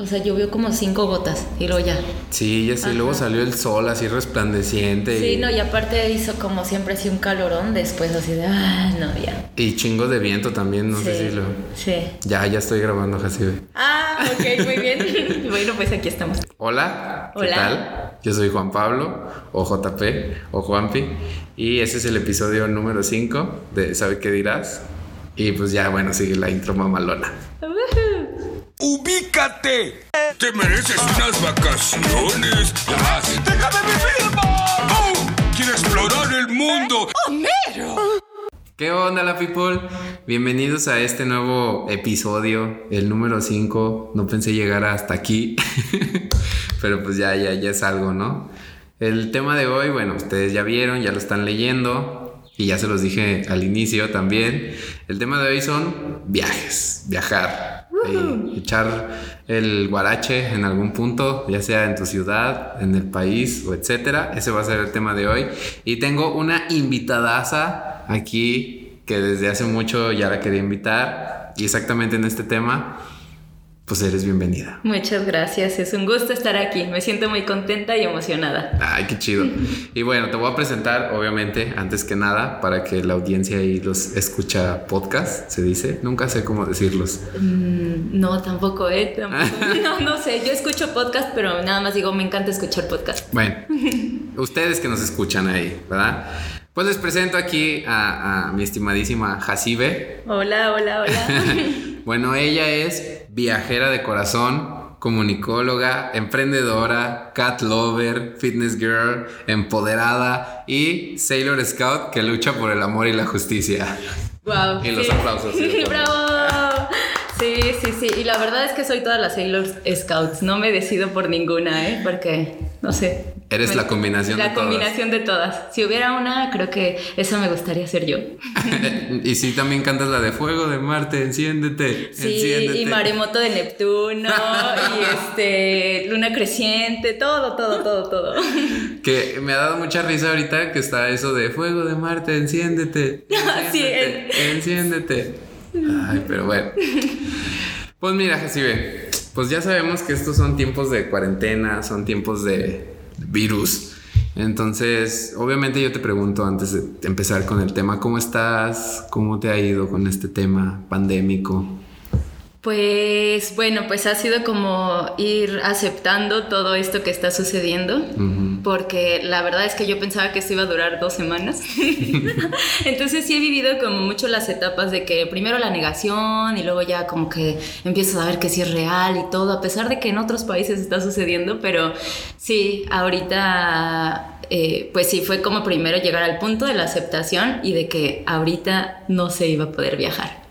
O sea, llovió como cinco gotas y luego ya. Sí, ya sé. Luego salió el sol así resplandeciente. Sí, no, y aparte hizo como siempre así un calorón después así de, ah, no, ya. Y chingo de viento también, no sé si lo... Sí. Ya, ya estoy grabando, Jacibe. Ah, ok, muy bien. bueno, pues aquí estamos. Hola, ¿qué Hola. tal? Yo soy Juan Pablo, o JP, o Juanpi, y ese es el episodio número 5 de ¿Sabe qué dirás? Y pues ya, bueno, sigue la intro mamalona. ¡Ubícate! Te mereces unas vacaciones. Déjame vivir, ¡Oh! Quiero explorar el mundo. ¿Qué onda la people? Bienvenidos a este nuevo episodio, el número 5. No pensé llegar hasta aquí, pero pues ya, ya, ya es algo, ¿no? El tema de hoy, bueno, ustedes ya vieron, ya lo están leyendo y ya se los dije al inicio también. El tema de hoy son viajes, viajar, eh, echar el guarache en algún punto, ya sea en tu ciudad, en el país o etcétera. Ese va a ser el tema de hoy. Y tengo una invitadaza aquí que desde hace mucho ya la quería invitar y exactamente en este tema, pues eres bienvenida. Muchas gracias, es un gusto estar aquí. Me siento muy contenta y emocionada. Ay, qué chido. Y bueno, te voy a presentar, obviamente, antes que nada, para que la audiencia y los escucha podcast, se dice. Nunca sé cómo decirlos. Mm, no, tampoco, ¿eh? Tampoco. No, no sé, yo escucho podcast, pero nada más digo, me encanta escuchar podcast. Bueno, ustedes que nos escuchan ahí, ¿verdad? Pues les presento aquí a, a mi estimadísima Jacibe. Hola, hola, hola. Bueno, ella es viajera de corazón, comunicóloga, emprendedora, cat lover, fitness girl, empoderada y Sailor Scout que lucha por el amor y la justicia. wow. Y los aplausos, sí, ¡Bravo! Sí, sí, sí. Y la verdad es que soy todas las Sailor Scouts. No me decido por ninguna, ¿eh? Porque, no sé. Eres Me- la combinación La de todas. combinación de todas. Si hubiera una, creo que esa me gustaría ser yo. y sí, también cantas la de Fuego de Marte, enciéndete, Sí, enciéndete. y maremoto de Neptuno, y este, luna creciente, todo, todo, todo, todo. Que me ha dado mucha risa ahorita que está eso de Fuego de Marte, enciéndete. Sí, enciéndete, enciéndete. Ay, pero bueno. Pues mira, Jacibe, pues ya sabemos que estos son tiempos de cuarentena, son tiempos de virus. Entonces, obviamente yo te pregunto antes de empezar con el tema, ¿cómo estás? ¿Cómo te ha ido con este tema pandémico? Pues bueno, pues ha sido como ir aceptando todo esto que está sucediendo, porque la verdad es que yo pensaba que esto iba a durar dos semanas. Entonces sí he vivido como mucho las etapas de que primero la negación y luego ya como que empiezas a ver que sí es real y todo, a pesar de que en otros países está sucediendo, pero sí, ahorita... eh, pues sí, fue como primero llegar al punto de la aceptación y de que ahorita no se iba a poder viajar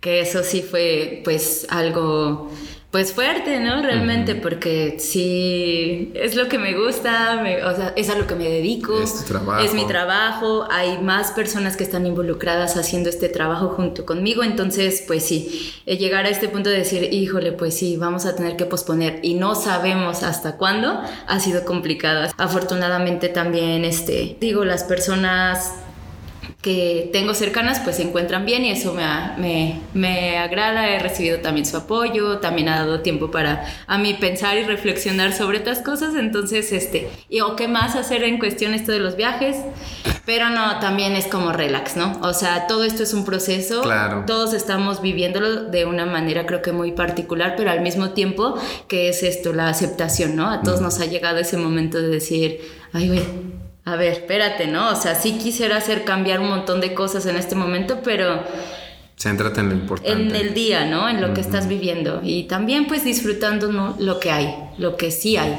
que eso sí fue pues algo pues fuerte, ¿no? Realmente, porque sí es lo que me gusta, me- o sea, es a lo que me dedico. Es tu trabajo. Es mi trabajo, hay más personas que están involucradas haciendo este trabajo junto conmigo, entonces pues sí, eh, llegar a este punto de decir, híjole, pues sí, vamos a tener que posponer y no sabemos hasta cuándo, ha sido complicado. Afortunadamente también, este, digo, las personas que tengo cercanas pues se encuentran bien y eso me, me, me agrada, he recibido también su apoyo, también ha dado tiempo para a mí pensar y reflexionar sobre estas cosas, entonces este, y o qué más hacer en cuestión esto de los viajes, pero no, también es como relax, ¿no? O sea, todo esto es un proceso, Claro. todos estamos viviéndolo de una manera creo que muy particular, pero al mismo tiempo que es esto, la aceptación, ¿no? A todos nos ha llegado ese momento de decir, ay, güey, a ver, espérate, ¿no? O sea, sí quisiera hacer cambiar un montón de cosas en este momento, pero Céntrate en lo importante. en el día, ¿no? En lo que estás viviendo. Y también pues disfrutando ¿no? lo que hay, lo que sí hay.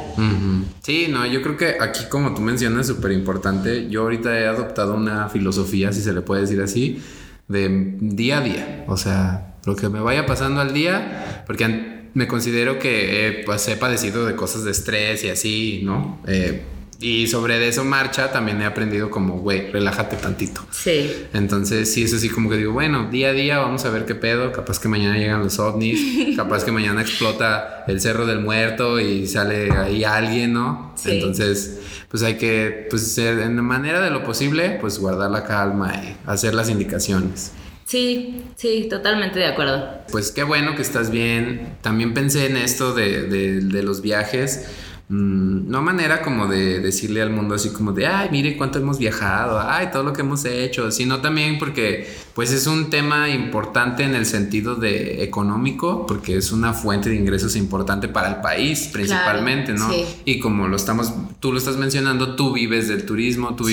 Sí, no, yo creo que aquí como tú mencionas súper importante. Yo ahorita he adoptado una filosofía, si se le puede decir así, de día a día. O sea, lo que me vaya pasando al día, porque me considero que eh, pues, he padecido de cosas de estrés y así, ¿no? Eh, y sobre de eso marcha también he aprendido como, güey, relájate tantito. Sí. Entonces, sí, eso sí, como que digo, bueno, día a día vamos a ver qué pedo. Capaz que mañana llegan los ovnis, capaz que mañana explota el cerro del muerto y sale ahí alguien, ¿no? Sí. Entonces, pues hay que, pues, en manera de lo posible, pues guardar la calma y hacer las indicaciones. Sí, sí, totalmente de acuerdo. Pues qué bueno que estás bien. También pensé en esto de, de, de los viajes Mm, no manera como de decirle al mundo así como de, ay, mire cuánto hemos viajado, ay, todo lo que hemos hecho, sino también porque pues es un tema importante en el sentido de económico, porque es una fuente de ingresos importante para el país principalmente, ¿no? Y como lo estamos, tú lo estás mencionando, tú vives del turismo, tú,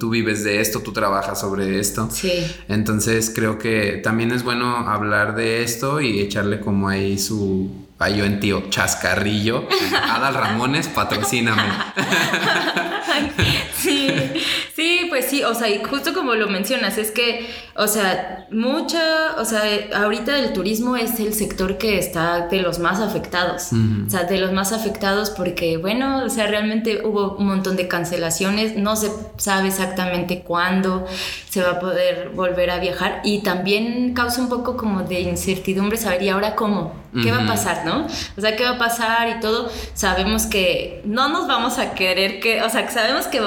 tú, vives de esto, tú trabajas sobre esto. Sí. Entonces creo que también es bueno hablar de esto y echarle como ahí su yo en tío Chascarrillo. Adal Ramones, patrocíname. sí, pues sí, o sea, y justo como lo mencionas, es que, o sea, mucha, o sea, ahorita el turismo es el sector que está de los más afectados. O sea, de los más afectados porque, bueno, o sea, realmente hubo un montón de cancelaciones, no se sabe exactamente cuándo se va a poder volver a viajar y también causa un poco como de incertidumbre saber, ¿y ahora cómo? ¿Qué va a pasar, no? O sea, ¿qué va a pasar y todo? Sabemos que no nos vamos a querer que, o sea, que sabemos que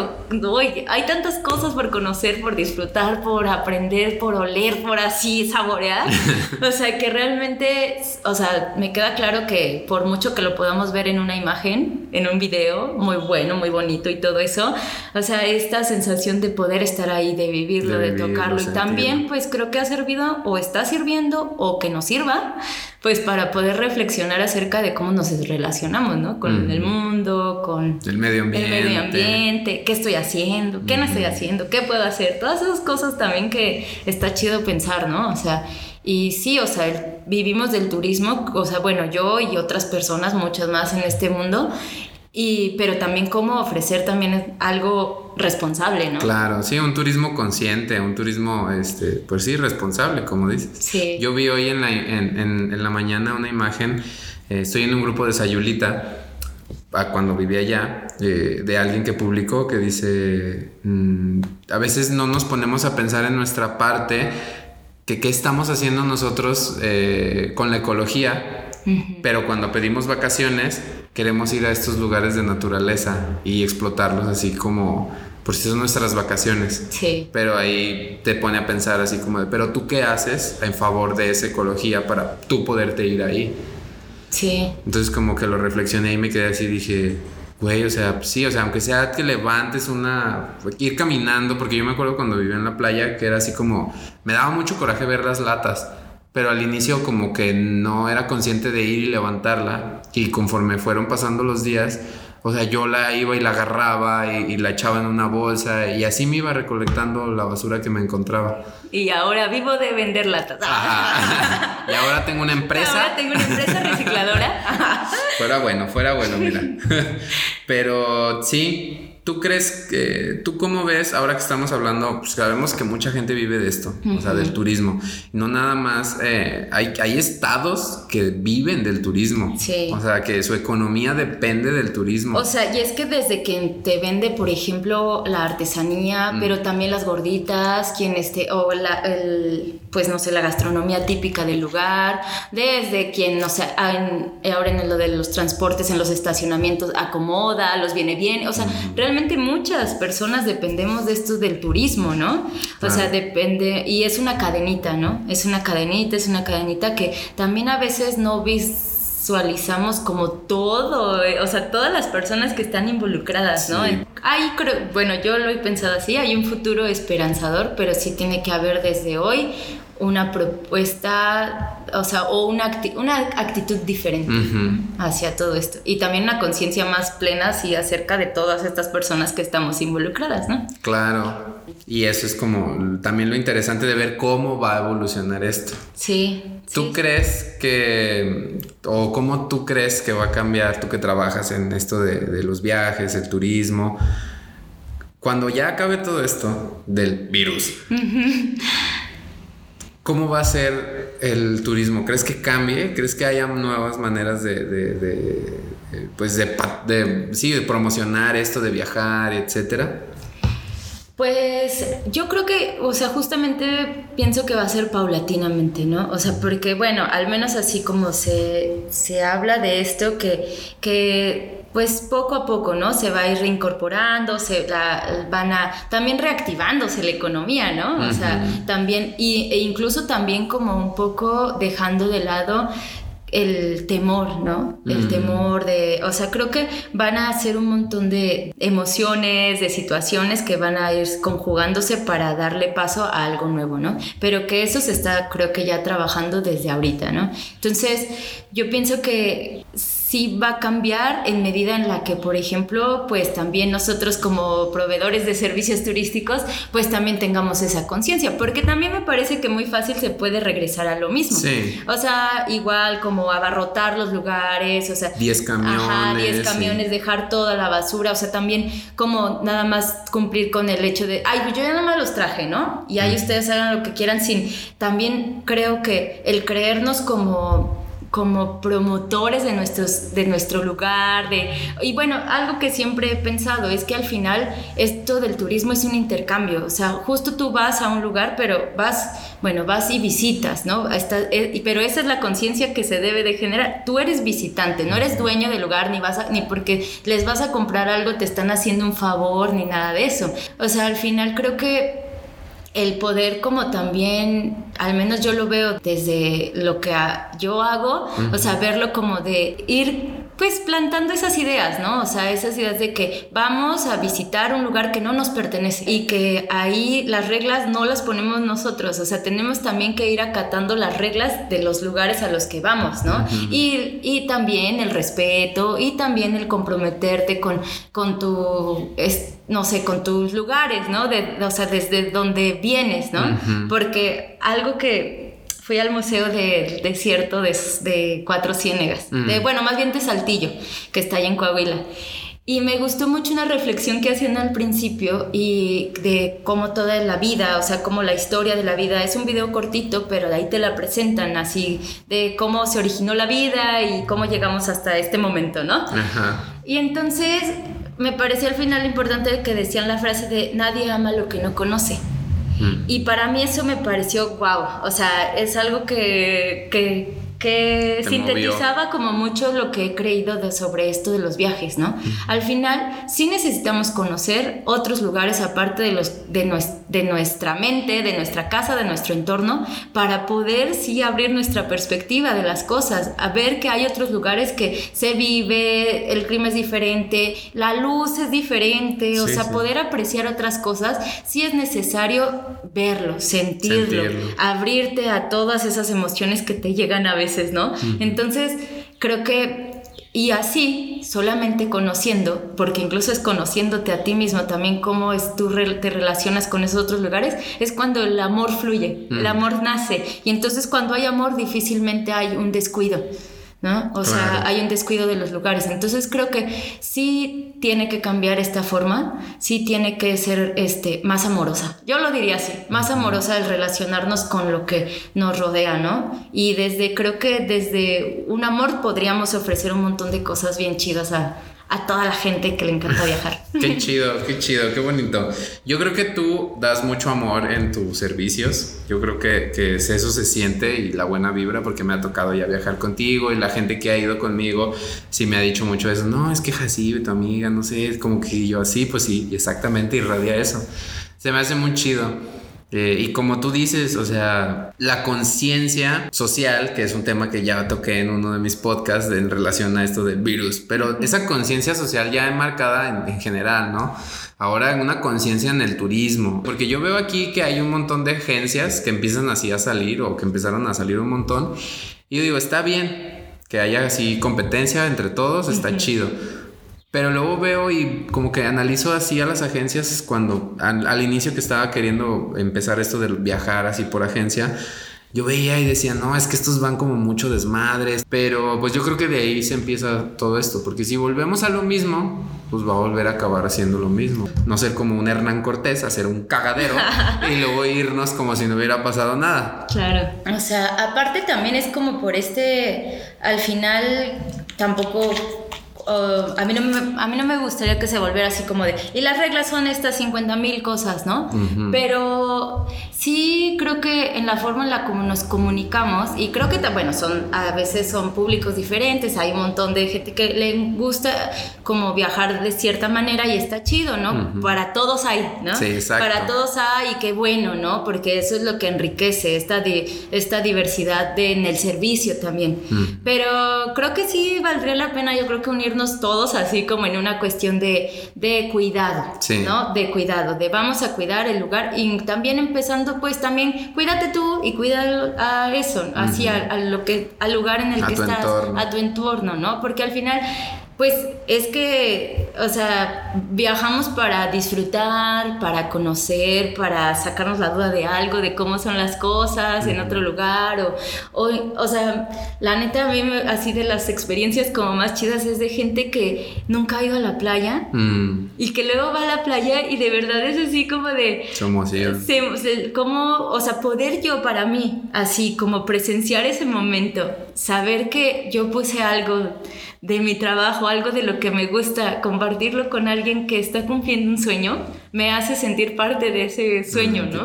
hoy hay tantas cosas por conocer, por disfrutar, por aprender, por oler, por así saborear. o sea, que realmente, o sea, me queda claro que por mucho que lo podamos ver en una imagen, en un video, muy bueno, muy bonito y todo eso, o sea, esta sensación de poder estar ahí, de vivirlo, de, tocarlo y también pues creo que ha servido o está sirviendo o que nos sirva pues para poder reflexionar acerca de cómo nos relacionamos, ¿no? Con el mundo, con el medio ambiente. El medio ambiente, qué estoy haciendo, qué no estoy haciendo, qué puedo hacer, todas esas cosas también que está chido pensar, ¿no? O sea, y sí, o sea, vivimos del turismo, o sea, bueno, yo y otras personas, muchas más en este mundo, y, pero también cómo ofrecer también algo responsable, ¿no? Claro, sí, un turismo consciente, un turismo, este, pues sí, responsable, como dices. Sí. Yo vi hoy en la, en, en, la mañana una imagen, eh, estoy en un grupo de Sayulita, cuando vivía allá, eh, de alguien que publicó que dice, mm, a veces no nos ponemos a pensar en nuestra parte, que qué estamos haciendo nosotros eh, con la ecología, pero cuando pedimos vacaciones, queremos ir a estos lugares de naturaleza y explotarlos así como, por si son nuestras vacaciones. Sí. Pero ahí te pone a pensar así como de, pero tú qué haces en favor de esa ecología para tú poderte ir ahí. Sí. Entonces como que lo reflexioné y me quedé así, dije, güey, o sea, sí, o sea, aunque sea que levantes una, ir caminando, porque yo me acuerdo cuando vivía en la playa que era así como, me daba mucho coraje ver las latas pero al inicio como que no era consciente de ir y levantarla y conforme fueron pasando los días, o sea, yo la iba y la agarraba y, la echaba en una bolsa y así me iba recolectando la basura que me encontraba. Y ahora vivo de vender latas. y ahora tengo una empresa. Ahora tengo una empresa recicladora. fuera bueno, fuera bueno, mira. Pero sí, ¿Tú crees que, tú cómo ves, ahora que estamos hablando, pues sabemos que mucha gente vive de esto, o sea, del turismo. No nada más, eh, hay, hay estados que viven del turismo. Sí. O sea, que su economía depende del turismo. O sea, y es que desde quien te vende, por ejemplo, la artesanía, mm. pero también las gorditas, quien esté, o la, el, pues no sé, la gastronomía típica del lugar, desde quien, no sé, ahora en lo de los transportes, en los estacionamientos, acomoda, los viene bien, o sea, realmente muchas personas dependemos de esto del turismo, ¿no? O sea, depende, y es una cadenita, ¿no? Es una cadenita, es una cadenita que también a veces no visualizamos como todo, eh, o sea, todas las personas que están involucradas, ¿no? Hay, bueno, yo lo he pensado así, hay un futuro esperanzador, pero sí tiene que haber desde hoy una propuesta, o sea, o una, una actitud diferente hacia todo esto. Y también una conciencia más plena, sí, acerca de todas estas personas que estamos involucradas, ¿no? Claro. Y eso es como también lo interesante de ver cómo va a evolucionar esto. Sí. ¿Tú crees que, o cómo tú crees que va a cambiar, tú que trabajas en esto de, de los viajes, el turismo, cuando ya acabe todo esto del virus? ¿Cómo va a ser el turismo? ¿Crees que cambie? ¿Crees que haya nuevas maneras de, de, pues de, sí, de promocionar esto, de viajar, etcétera? Pues yo creo que, o sea, justamente pienso que va a ser paulatinamente, ¿no? O sea, porque bueno, al menos así como se, se habla de esto, que, que pues poco a poco, ¿no? Se va a ir reincorporando, se van a también reactivándose la economía, ¿no? O sea, también, y, e incluso también como un poco dejando de lado el temor, ¿no? El temor de, o sea, creo que van a ser un montón de emociones, de situaciones que van a ir conjugándose para darle paso a algo nuevo, ¿no? Pero que eso se está, creo que ya trabajando desde ahorita, ¿no? Entonces, yo pienso que sí va a cambiar en medida en la que, por ejemplo, pues también nosotros como proveedores de servicios turísticos, pues también tengamos esa conciencia, porque también me parece que muy fácil se puede regresar a lo mismo. Sí. O sea, igual como abarrotar los lugares, o sea, 10 camiones. Ajá, 10 camiones, dejar toda la basura, o sea, también como nada más cumplir con el hecho de, ay, yo ya no me los traje, ¿no? Y ahí ustedes hagan lo que quieran sin, también creo que el creernos como como promotores de, nuestros, de nuestro lugar, de, y bueno, algo que siempre he pensado es que al final esto del turismo es un intercambio, o sea, justo tú vas a un lugar, pero vas, bueno, vas y visitas, ¿no? Eh, pero esa es la conciencia que se debe de generar. Tú eres visitante, no eres dueño del lugar, ni, vas ni porque les vas a comprar algo te están haciendo un favor, ni nada de eso. O sea, al final creo que el poder como también, al menos yo lo veo desde lo que yo hago, o sea, verlo como de ir pues plantando esas ideas, ¿no? O sea, esas ideas de que vamos a visitar un lugar que no nos pertenece y que ahí las reglas no las ponemos nosotros, o sea, tenemos también que ir acatando las reglas de los lugares a los que vamos, ¿no? y, y, también el respeto y también el comprometerte con, con tu, no sé, con tus lugares, ¿no? De, o sea, desde donde vienes, ¿no? Porque algo que fui al Museo del Desierto de, Cuatro Ciénegas, de, bueno, más bien de Saltillo, que está ahí en Coahuila. Y me gustó mucho una reflexión que hacían al principio y de cómo toda la vida, o sea, cómo la historia de la vida, es un video cortito, pero de ahí te la presentan así, de cómo se originó la vida y cómo llegamos hasta este momento, ¿no? Ajá. Y entonces me pareció al final importante que decían la frase de nadie ama lo que no conoce. Mm. Y para mí eso me pareció wow. O sea, es algo que, que que sintetizaba como mucho lo que he creído de, sobre esto de los viajes, ¿no? Al final, sí necesitamos conocer otros lugares aparte de, los, de, de nuestra mente, de nuestra casa, de nuestro entorno, para poder sí abrir nuestra perspectiva de las cosas, a ver que hay otros lugares que se vive, el clima es diferente, la luz es diferente, o sea, poder apreciar otras cosas, sí es necesario verlo, sentirlo, abrirte a todas esas emociones que te llegan a ver ¿no? Entonces, creo que, y así, solamente conociendo, porque incluso es conociéndote a ti mismo también cómo es tú te relacionas con esos otros lugares, es cuando el amor fluye, el amor nace. Y entonces cuando hay amor difícilmente hay un descuido. ¿No? O sea, hay un descuido de los lugares. Entonces creo que sí tiene que cambiar esta forma, sí tiene que ser este, más amorosa. Yo lo diría así, más amorosa el relacionarnos con lo que nos rodea, ¿no? Y desde, creo que desde un amor podríamos ofrecer un montón de cosas bien chidas a, a toda la gente que le encanta viajar. qué chido, qué chido, qué bonito. Yo creo que tú das mucho amor en tus servicios. Yo creo que, que, eso se siente y la buena vibra porque me ha tocado ya viajar contigo y la gente que ha ido conmigo sí me ha dicho mucho eso. No, es que Jacibe, tu amiga, no sé, es como que yo así, pues sí, exactamente irradia eso. Se me hace muy chido. Eh, y como tú dices, o sea, la conciencia social, que es un tema que ya toqué en uno de mis podcasts en relación a esto del virus, pero esa conciencia social ya enmarcada en, general, ¿no? Ahora en una conciencia en el turismo, porque yo veo aquí que hay un montón de agencias que empiezan así a salir o que empezaron a salir un montón, y yo digo, está bien que haya así competencia entre todos, está chido pero luego veo y como que analizo así a las agencias cuando al, inicio que estaba queriendo empezar esto de viajar así por agencia, yo veía y decía, no, es que estos van como mucho desmadres, pero pues yo creo que de ahí se empieza todo esto, porque si volvemos a lo mismo, pues va a volver a acabar haciendo lo mismo. No ser como un Hernán Cortés, hacer un cagadero y luego irnos como si no hubiera pasado nada. Claro, o sea, aparte también es como por este, al final tampoco a, mí no me, a mí no me gustaría que se volviera así como de, y las reglas son estas 50 mil cosas, ¿no? Pero sí creo que en la forma en la como nos comunicamos, y creo que, bueno, son, a veces son públicos diferentes, hay un montón de gente que le gusta como viajar de cierta manera y está chido, ¿no? Para todos hay, ¿no? Sí, exacto. Para todos hay y qué bueno, ¿no? Porque eso es lo que enriquece esta, esta diversidad de, en el servicio también. Pero creo que sí valdría la pena, yo creo que unirnos todos así como en una cuestión de, de cuidado, ¿no? De cuidado, de vamos a cuidar el lugar y también empezando pues también cuídate tú y cuida a eso, así a, lo que, al lugar en el que estás, a tu entorno, ¿no? Porque al final pues es que, o sea, viajamos para disfrutar, para conocer, para sacarnos la duda de algo, de cómo son las cosas en otro lugar, o, o, o sea, la neta a mí así de las experiencias como más chidas es de gente que nunca ha ido a la playa mm. y que luego va a la playa y de verdad es así como de... Somos se, como, o sea, poder yo para mí, así como presenciar ese momento, saber que yo puse algo de mi trabajo, algo de lo que me gusta, compartirlo con alguien que está cumpliendo un sueño, me hace sentir parte de ese sueño, mm, ¿no?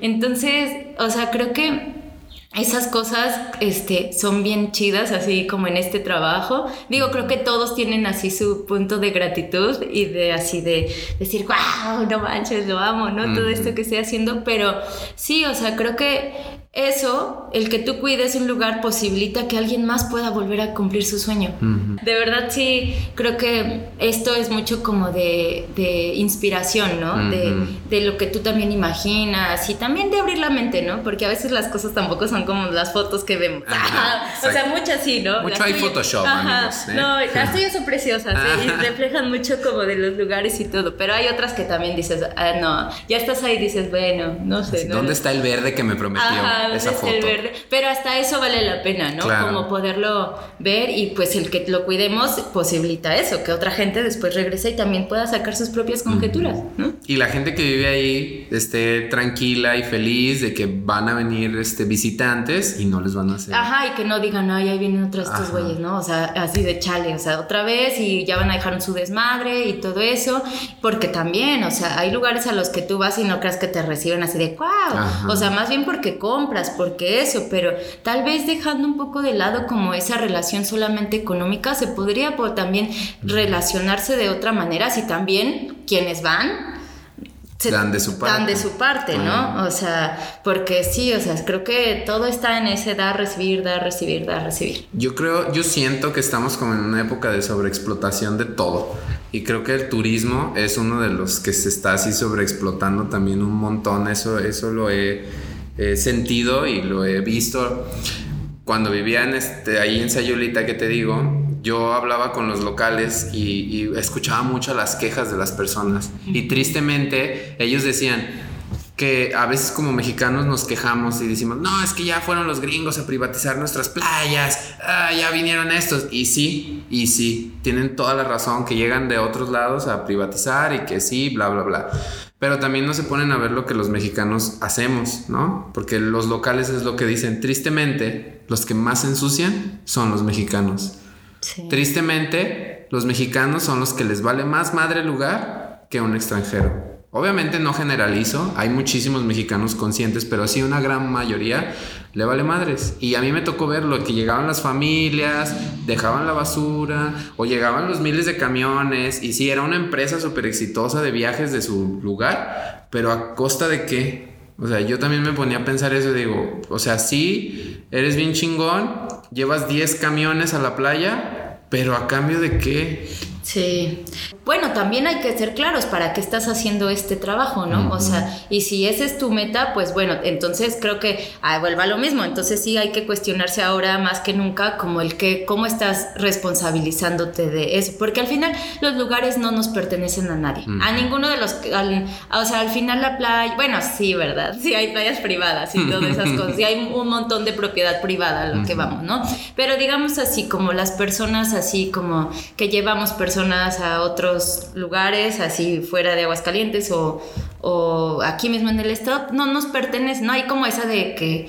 Entonces, o sea, creo que esas cosas este, son bien chidas, así como en este trabajo. Digo, creo que todos tienen así su punto de gratitud y de así de decir, wow, no manches, lo amo, ¿no? Todo esto que estoy haciendo, pero sí, o sea, creo que eso, el que tú cuides un lugar, posibilita que alguien más pueda volver a cumplir su sueño. De verdad, sí, creo que esto es mucho como de, inspiración, ¿no? de, lo que tú también imaginas y también de abrir la mente, ¿no? Porque a veces las cosas tampoco son como las fotos que vemos. o sea, muchas sí, ¿no? Mucho hay Photoshop, ¿eh? No, las tuyas son preciosas ¿eh? y reflejan mucho como de los lugares y todo, pero hay otras que también dices, ah, no, ya estás ahí y dices, bueno, no sé. ¿Dónde está el verde que me prometió? Esa foto. El verde. Pero hasta eso vale la pena, ¿no? Como poderlo ver y pues el que lo cuidemos posibilita eso, que otra gente después regrese y también pueda sacar sus propias conjeturas, ¿no? Y la gente que vive ahí esté tranquila y feliz de que van a venir este, visitantes y no les van a hacer. Ajá, y que no digan, ay, ahí vienen otros estos güeyes, ¿no? O sea, así de chale, o sea, otra vez y ya van a dejar su desmadre y todo eso, porque también, o sea, hay lugares a los que tú vas y no creas que te reciben así de, wow, o sea, más bien porque compras porque eso, pero tal vez dejando un poco de lado como esa relación solamente económica, se podría también relacionarse de otra manera si también quienes van se dan de su parte. Dan de su parte, ¿no? O sea, porque sí, o sea, creo que todo está en ese dar, recibir, dar, recibir, dar, recibir. Yo creo, yo siento que estamos como en una época de sobreexplotación de todo. Y creo que el turismo es uno de los que se está así sobreexplotando también un montón. Eso, eso lo he sentido y lo he visto. Cuando vivía en este, ahí en Sayulita, que te digo, yo hablaba con los locales y, y escuchaba mucho las quejas de las personas. Y tristemente ellos decían, que a veces como mexicanos nos quejamos y decimos, no, es que ya fueron los gringos a privatizar nuestras playas, ah, ya vinieron estos. Y sí, y sí, tienen toda la razón que llegan de otros lados a privatizar y que sí, bla, bla, bla. Pero también no se ponen a ver lo que los mexicanos hacemos, ¿no? Porque los locales es lo que dicen. Tristemente, los que más ensucian son los mexicanos. Tristemente, los mexicanos son los que les vale más madre el lugar que un extranjero. Obviamente no generalizo, hay muchísimos mexicanos conscientes, pero sí una gran mayoría le vale madres. Y a mí me tocó ver lo que llegaban las familias, dejaban la basura, o llegaban los miles de camiones, y sí, era una empresa súper exitosa de viajes de su lugar, pero a costa de qué? O sea, yo también me ponía a pensar eso, digo, o sea, sí, eres bien chingón, llevas 10 camiones a la playa, pero a cambio de qué? Sí. Bueno, también hay que ser claros para qué estás haciendo este trabajo, ¿no? O sea, y si esa es tu meta, pues bueno, entonces creo que ah, vuelva a lo mismo. Entonces sí hay que cuestionarse ahora más que nunca como el que, cómo estás responsabilizándote de eso. Porque al final los lugares no nos pertenecen a nadie. A ninguno de los, o sea, al final la playa, bueno, sí, ¿verdad? Sí hay playas privadas y todas esas cosas. Y hay un montón de propiedad privada a lo que vamos, ¿no? Pero digamos así, como las personas así como que llevamos personas a otros lugares, así fuera de Aguascalientes o, o aquí mismo en el estado, no nos pertenece, no hay como esa de que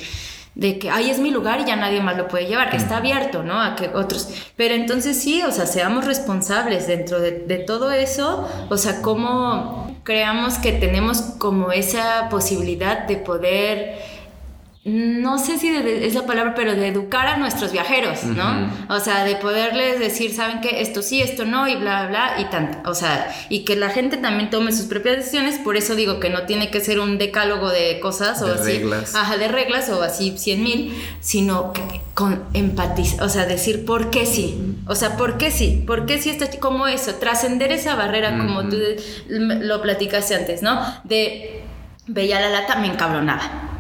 de que, ay, es mi lugar y ya nadie más lo puede llevar. Está abierto, ¿no? A que otros. Pero entonces sí, o sea, seamos responsables dentro de, de todo eso. O sea, cómo creamos que tenemos como esa posibilidad de poder no sé si es la palabra, pero de educar a nuestros viajeros, ¿no? O sea, de poderles decir, ¿saben qué? Esto sí, esto no, y bla, bla, y tanto. O sea, y que la gente también tome sus propias decisiones, por eso digo que no tiene que ser un decálogo de cosas o De así. reglas. Ajá, de reglas o así cien mil, sino que con empatía, o sea, decir por qué sí. O sea, ¿por qué sí? ¿Por qué sí está como eso? Trascender esa barrera, como tú lo platicaste antes, ¿no? De veía la lata, me encabronaba.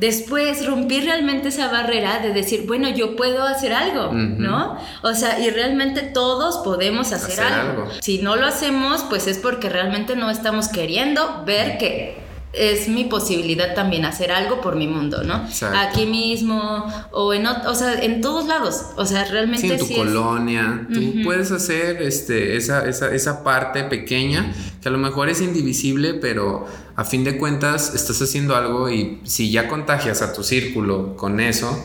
Después rompí realmente esa barrera de decir, bueno, yo puedo hacer algo. ¿no? O sea, y realmente todos podemos hacer, Hacer algo. algo. Si no lo hacemos, pues es porque realmente no estamos queriendo ver que es mi posibilidad también hacer algo por mi mundo, ¿no? Exacto. Aquí mismo o en, o sea, en todos lados. O sea, realmente Sí, en tu sí es- colonia, tú puedes hacer este, esa, esa, esa parte pequeña que a lo mejor es indivisible, pero a fin de cuentas estás haciendo algo y si ya contagias a tu círculo con eso,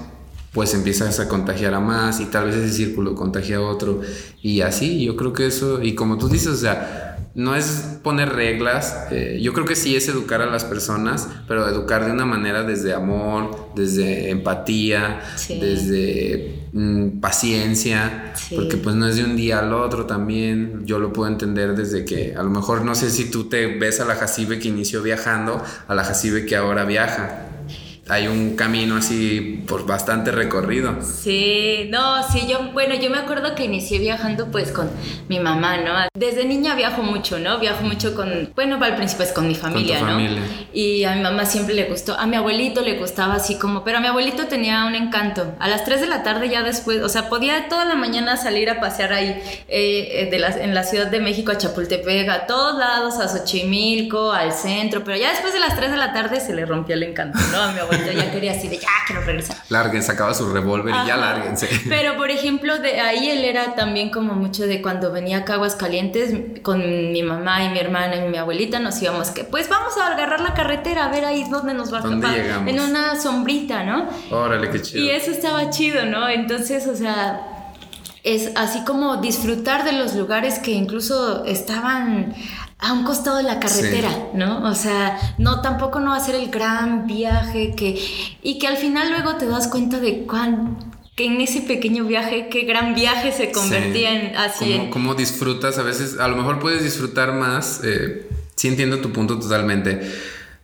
pues empiezas a contagiar a más y tal vez ese círculo contagia a otro y así, yo creo que eso, y como tú dices, o sea, no es poner reglas, eh, yo creo que sí es educar a las personas, pero educar de una manera desde amor, desde empatía, Sí. desde mm, paciencia, Sí. porque pues no es de un día al otro también, yo lo puedo entender desde que a lo mejor no sé si tú te ves a la Jacibe que inició viajando, a la Jacibe que ahora viaja. Hay un camino así por bastante recorrido. Sí, no, sí, yo, bueno, yo me acuerdo que inicié viajando pues con mi mamá, ¿no? Desde niña viajo mucho, ¿no? Viajo mucho con, bueno, al principio es con mi familia, ¿no? familia. Y a mi mamá siempre le gustó, a mi abuelito le gustaba así como, pero a mi abuelito tenía un encanto. A las 3 de la tarde ya después, o sea, podía toda la mañana salir a pasear ahí eh, de las- en la Ciudad de México, a Chapultepec, a todos lados, a Xochimilco, al centro, pero ya después de las 3 de la tarde se le rompió el encanto, ¿no? A mi abuelito ya quería así de, ya quiero regresar. Larguen, sacaba su revólver y ya lárguense. Pero por ejemplo, de ahí él era también como mucho de cuando venía acá a Aguascalientes con mi mamá y mi hermana y mi abuelita nos íbamos que pues vamos a agarrar la carretera a ver ahí dónde nos va a ¿Dónde acabar. llegamos? En una sombrita, ¿no? Órale, qué chido. Y eso estaba chido, ¿no? Entonces, o sea, es así como disfrutar de los lugares que incluso estaban a un costado de la carretera, Sí. ¿no? O sea, no tampoco no hacer el gran viaje que y que al final luego te das cuenta de cuán que en ese pequeño viaje qué gran viaje se convertía Sí. en así ¿Cómo, disfrutas? A veces, a lo mejor puedes disfrutar más. eh, sí entiendo tu punto totalmente.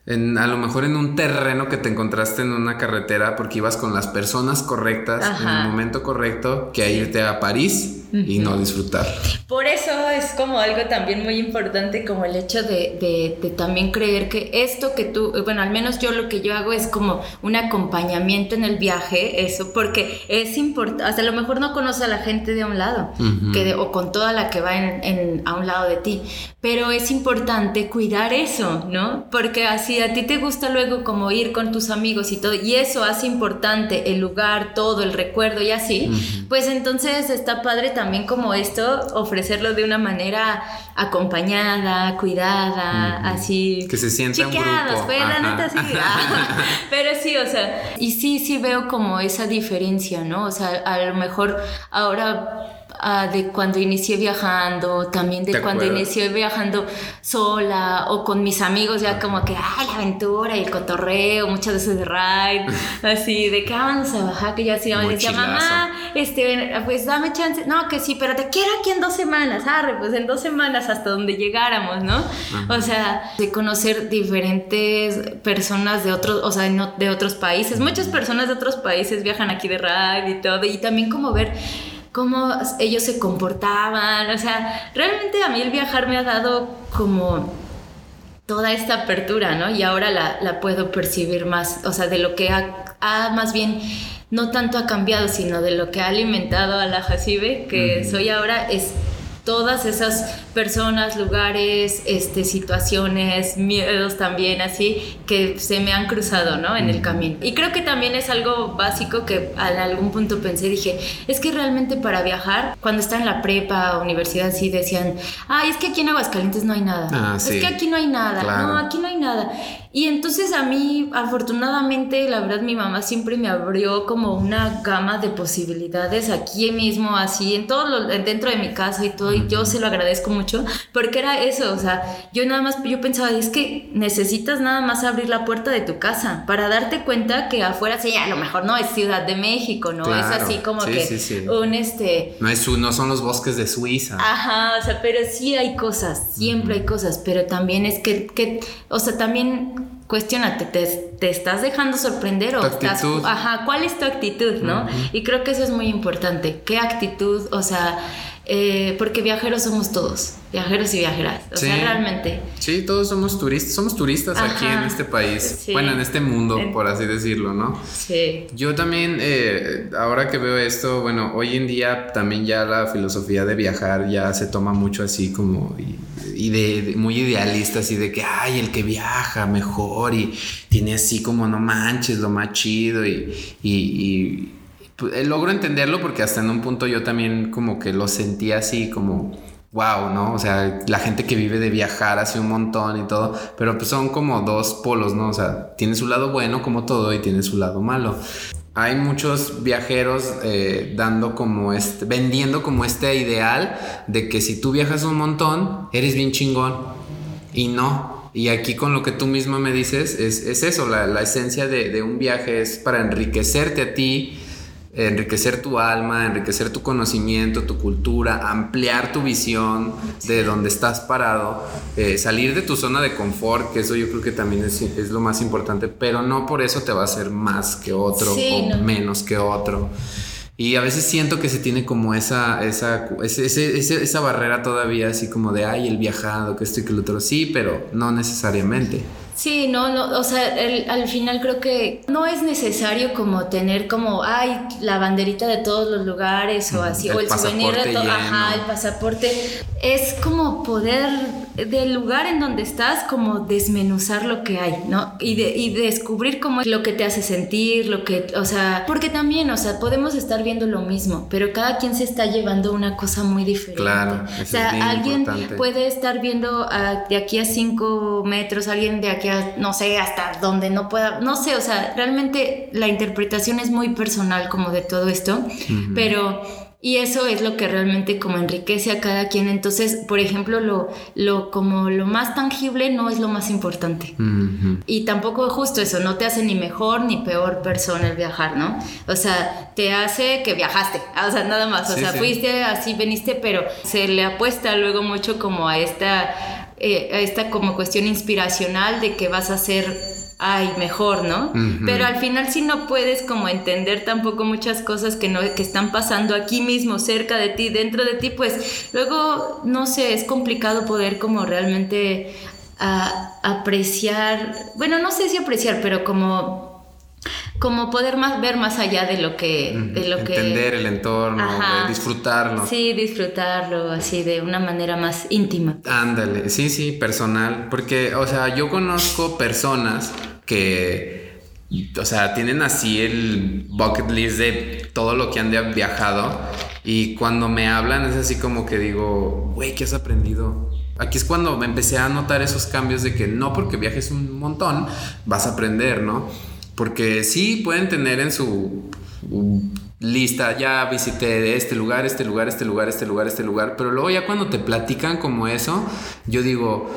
En, a lo mejor en un terreno que te encontraste en una carretera porque ibas con las personas correctas en el momento correcto que a irte a París y no disfrutar. Por eso es como algo también muy importante, como el hecho de, de- de también creer que esto que tú, bueno, al menos yo lo que yo hago es como un acompañamiento en el viaje, eso, porque es importante, hasta a lo mejor no conoce a la gente de a un lado, Ujú. que de- o con toda la que va en, en- a un lado de ti, pero es importante cuidar eso, ¿no? Porque así a ti te gusta luego como ir con tus amigos y todo, y eso hace importante el lugar, todo, el recuerdo y así, pues entonces está padre también como esto, ofrecerlo de una manera acompañada, cuidada, así. Que se sienta un chiqueados, pues la neta sí. Pero sí, o sea, y sí, sí veo como esa diferencia, ¿no? O sea, a lo mejor ahora ah, de cuando inicié viajando, también de ¿Te cuando acuerdas? inicié viajando sola o con mis amigos, ya como que, ay, la aventura y el cotorreo, muchas veces de ride, así, de que "Ah, vamos a bajar, que yo así, me decía, mamá, este, pues dame chance, no, que sí, pero te quiero aquí en dos semanas, arre, pues en dos semanas hasta donde llegáramos, ¿no? O sea, de conocer diferentes personas de otros, o sea, no- de otros países, muchas personas de otros países viajan aquí de ride y todo, y también como ver cómo ellos se comportaban, o sea, realmente a mí el viajar me ha dado como toda esta apertura, ¿no? Y ahora la, la puedo percibir más, o sea, de lo que ha, ha más bien, no tanto ha cambiado, sino de lo que ha alimentado a la Jacibe, que soy ahora, es todas esas personas, lugares, este, situaciones, miedos también, así, que se me han cruzado, ¿no? En el camino. Y creo que también es algo básico que a algún punto pensé, dije, es que realmente para viajar, cuando estaba en la prepa, universidad, sí decían, ay, es que aquí en Aguascalientes no hay nada. Ah, es que aquí no hay nada. Claro. No, aquí no hay nada. Y entonces a mí, afortunadamente, la verdad, mi mamá siempre me abrió como una gama de posibilidades aquí mismo, así, en todo lo, dentro de mi casa y todo, y yo se lo agradezco mucho, porque era eso, o sea, yo nada más, yo pensaba, es que necesitas nada más abrir la puerta de tu casa para darte cuenta que afuera, sí, a lo mejor no es Ciudad de México, ¿no? es así como que un, este... No, es, no son los bosques de Suiza. Ajá, o sea, pero sí hay cosas, siempre hay cosas, pero también es que, que o sea, también cuestionate, ¿te, te estás dejando sorprender o estás... Ajá, ¿cuál es tu actitud, no? Y creo que eso es muy importante. ¿Qué actitud, o sea, eh, porque viajeros somos todos, viajeros y viajeras, o sea, realmente. Sí, todos somos turistas, somos turistas aquí en este país, bueno, en este mundo, por así decirlo, ¿no? Sí. Yo también, eh, ahora que veo esto, bueno, hoy en día también ya la filosofía de viajar ya se toma mucho así como y, de, muy idealista, así de que, ay, el que viaja mejor y tiene así como no manches, lo más chido y pues, eh, logro entenderlo porque hasta en un punto yo también como que lo sentía así como wow, ¿no? O sea, la gente que vive de viajar hace un montón y todo, pero pues son como dos polos, ¿no? O sea, tiene su lado bueno como todo y tiene su lado malo. Hay muchos viajeros eh, dando como este, vendiendo como este ideal de que si tú viajas un montón, eres bien chingón. Y no, y aquí con lo que tú mismo me dices, es, eso, la, la esencia de, de, un viaje es para enriquecerte a ti, enriquecer tu alma, enriquecer tu conocimiento, tu cultura, ampliar tu visión de donde estás parado, eh, salir de tu zona de confort, que eso yo creo que también es, lo más importante, pero no por eso te va a ser más que otro o menos que otro. Y a veces siento que se tiene como esa, esa, esa barrera todavía, así como de, ay, el viajado, que esto y que lo otro. Sí, pero no necesariamente. Sí, no, no, o sea, al final creo que no es necesario como tener como, ay, la banderita de todos los lugares o así, o el souvenir de todo, ajá, el pasaporte. Es como poder del lugar en donde estás, como desmenuzar lo que hay, ¿no? Y, de, y descubrir cómo es lo que te hace sentir, lo que, o sea, porque también, o sea, podemos estar viendo lo mismo, pero cada quien se está llevando una cosa muy diferente. Claro, o sea, alguien puede estar viendo de aquí a cinco metros, alguien de aquí no sé, hasta donde no pueda, no sé, o sea, realmente la interpretación es muy personal como de todo esto, pero y eso es lo que realmente como enriquece a cada quien. Entonces, por ejemplo, lo, lo como lo más tangible no es lo más importante. Y tampoco justo eso, no te hace ni mejor ni peor persona el viajar, ¿no? O sea, te hace que viajaste, o sea, nada más. O sea, fuiste así, veniste, pero se le apuesta luego mucho como a esta, eh, esta como cuestión inspiracional de que vas a ser ay, mejor, ¿no? Pero al final si no puedes como entender tampoco muchas cosas que, no, que están pasando aquí mismo, cerca de ti, dentro de ti, pues luego, no sé, es complicado poder como realmente apreciar, bueno, no sé si apreciar, pero como como poder más ver más allá de lo que de lo entender el entorno disfrutarlo sí disfrutarlo así de una manera más íntima ándale sí sí personal porque o sea yo conozco personas que, o sea, tienen así el bucket list de todo lo que han viajado. Y cuando me hablan es así como que digo, güey, ¿qué has aprendido? Aquí es cuando me empecé a notar esos cambios de que no porque viajes un montón vas a aprender, ¿no? Porque sí pueden tener en su lista, ya visité este lugar, este lugar, este lugar, este lugar, este lugar, pero luego ya cuando te platican como eso, yo digo,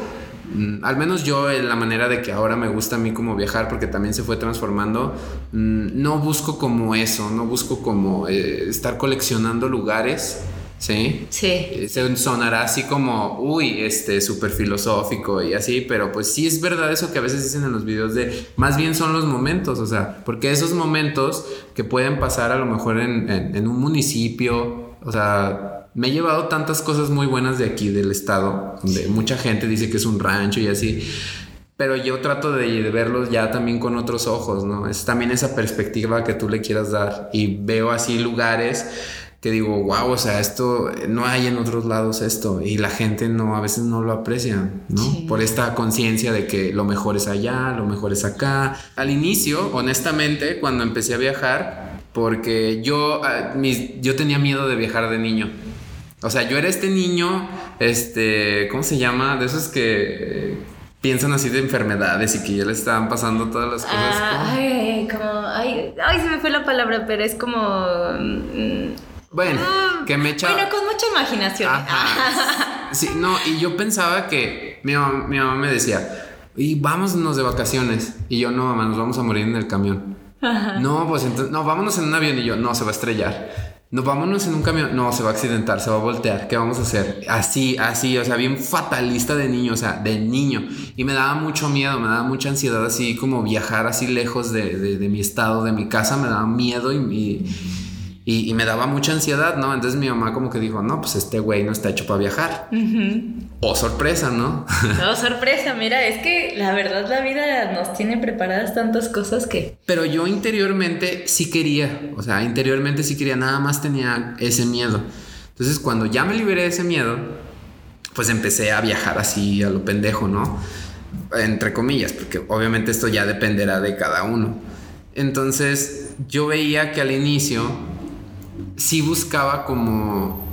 Mm, al menos yo en la manera de que ahora me gusta a mí como viajar porque también se fue transformando, mm, no busco como eso, no busco como eh, estar coleccionando lugares. ¿Sí? Sí. Se sonará así como, uy, este, súper filosófico y así, pero pues sí es verdad eso que a veces dicen en los videos de, más bien son los momentos, o sea, porque esos momentos que pueden pasar a lo mejor en, en un municipio, o sea, me he llevado tantas cosas muy buenas de aquí, del estado, donde mucha gente dice que es un rancho y así. Pero yo trato de, verlos ya también con otros ojos, ¿no? Es también esa perspectiva que tú le quieras dar. Y veo así lugares que digo, wow, o sea, esto no hay en otros lados esto. Y la gente no, a veces no lo aprecia, ¿no? Por esta conciencia de que lo mejor es allá, lo mejor es acá. Al inicio, honestamente, cuando empecé a viajar, porque yo, ah, mis, yo tenía miedo de viajar de niño. O sea, yo era este niño, este, ¿cómo se llama? De esos que piensan así de enfermedades y que ya les estaban pasando todas las cosas. Ah, como- ay, como, ay, ay, se me fue la palabra, pero es como... mm, Bueno, ah, que me echa... Bueno, con mucha imaginación. Ajá. Sí, no, y yo pensaba que mi mamá, mi mamá me decía, y vámonos de vacaciones. Y yo, no, mamá, nos vamos a morir en el camión. No, pues entonces, no, vámonos en un avión. Y yo, no, se va a estrellar. No, vámonos en un camión. No, se va a accidentar, se va a voltear. ¿Qué vamos a hacer? Así, así, o sea, bien fatalista de niño, o sea, de niño. Y me daba mucho miedo, me daba mucha ansiedad, así como viajar así lejos de, de- de mi estado, de mi casa, me daba miedo y, y, y- y me daba mucha ansiedad, ¿no? Entonces mi mamá como que dijo, no, pues este güey no está hecho para viajar. Oh, sorpresa, ¿no? No, sorpresa, mira, es que la verdad la vida nos tiene preparadas tantas cosas que... Pero yo interiormente sí quería, o sea, interiormente sí quería, nada más tenía ese miedo. Entonces cuando ya me liberé de ese miedo, pues empecé a viajar así a lo pendejo, ¿no? Entre comillas, porque obviamente esto ya dependerá de cada uno. Entonces yo veía que al inicio sí buscaba como,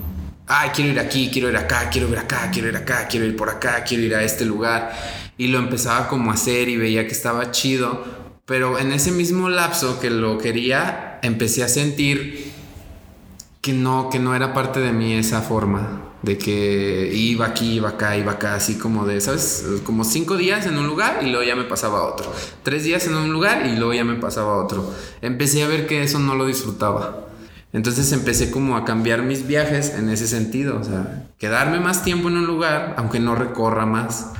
ay, quiero ir aquí, quiero ir acá, quiero ir acá, quiero ir acá, quiero ir por acá, quiero ir a este lugar. Y lo empezaba como a hacer y veía que estaba chido. Pero en ese mismo lapso que lo quería, empecé a sentir que no, que no era parte de mí esa forma. De que iba aquí, iba acá, iba acá, así como de, ¿sabes? Como cinco días en un lugar y luego ya me pasaba a otro. Tres días en un lugar y luego ya me pasaba a otro. Empecé a ver que eso no lo disfrutaba. Entonces empecé como a cambiar mis viajes en ese sentido. O sea, quedarme más tiempo en un lugar, aunque no recorra más.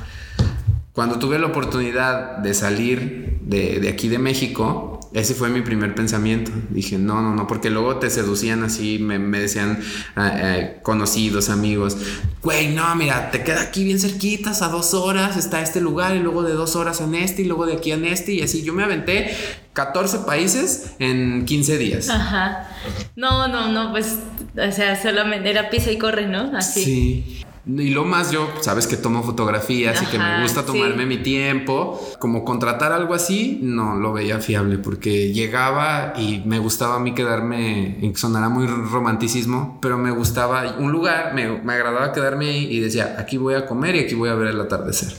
Cuando tuve la oportunidad de salir de, de aquí de México, ese fue mi primer pensamiento. Dije, no, no, no, porque luego te seducían así, me, me decían ah, eh, conocidos, amigos, güey, no, mira, te queda aquí bien cerquitas, a dos horas está este lugar y luego de dos horas en este y luego de aquí en este y así. Yo me aventé 14 países en 15 días. Ajá. No, no, no, pues, o sea, solamente era pisa y corre, ¿no? Así. Sí. Y lo más yo, sabes que tomo fotografías y que me Ajá, gusta tomarme sí. mi tiempo. Como contratar algo así, no lo veía fiable porque llegaba y me gustaba a mí quedarme, sonará muy romanticismo, pero me gustaba un lugar, me, me agradaba quedarme ahí y decía, aquí voy a comer y aquí voy a ver el atardecer.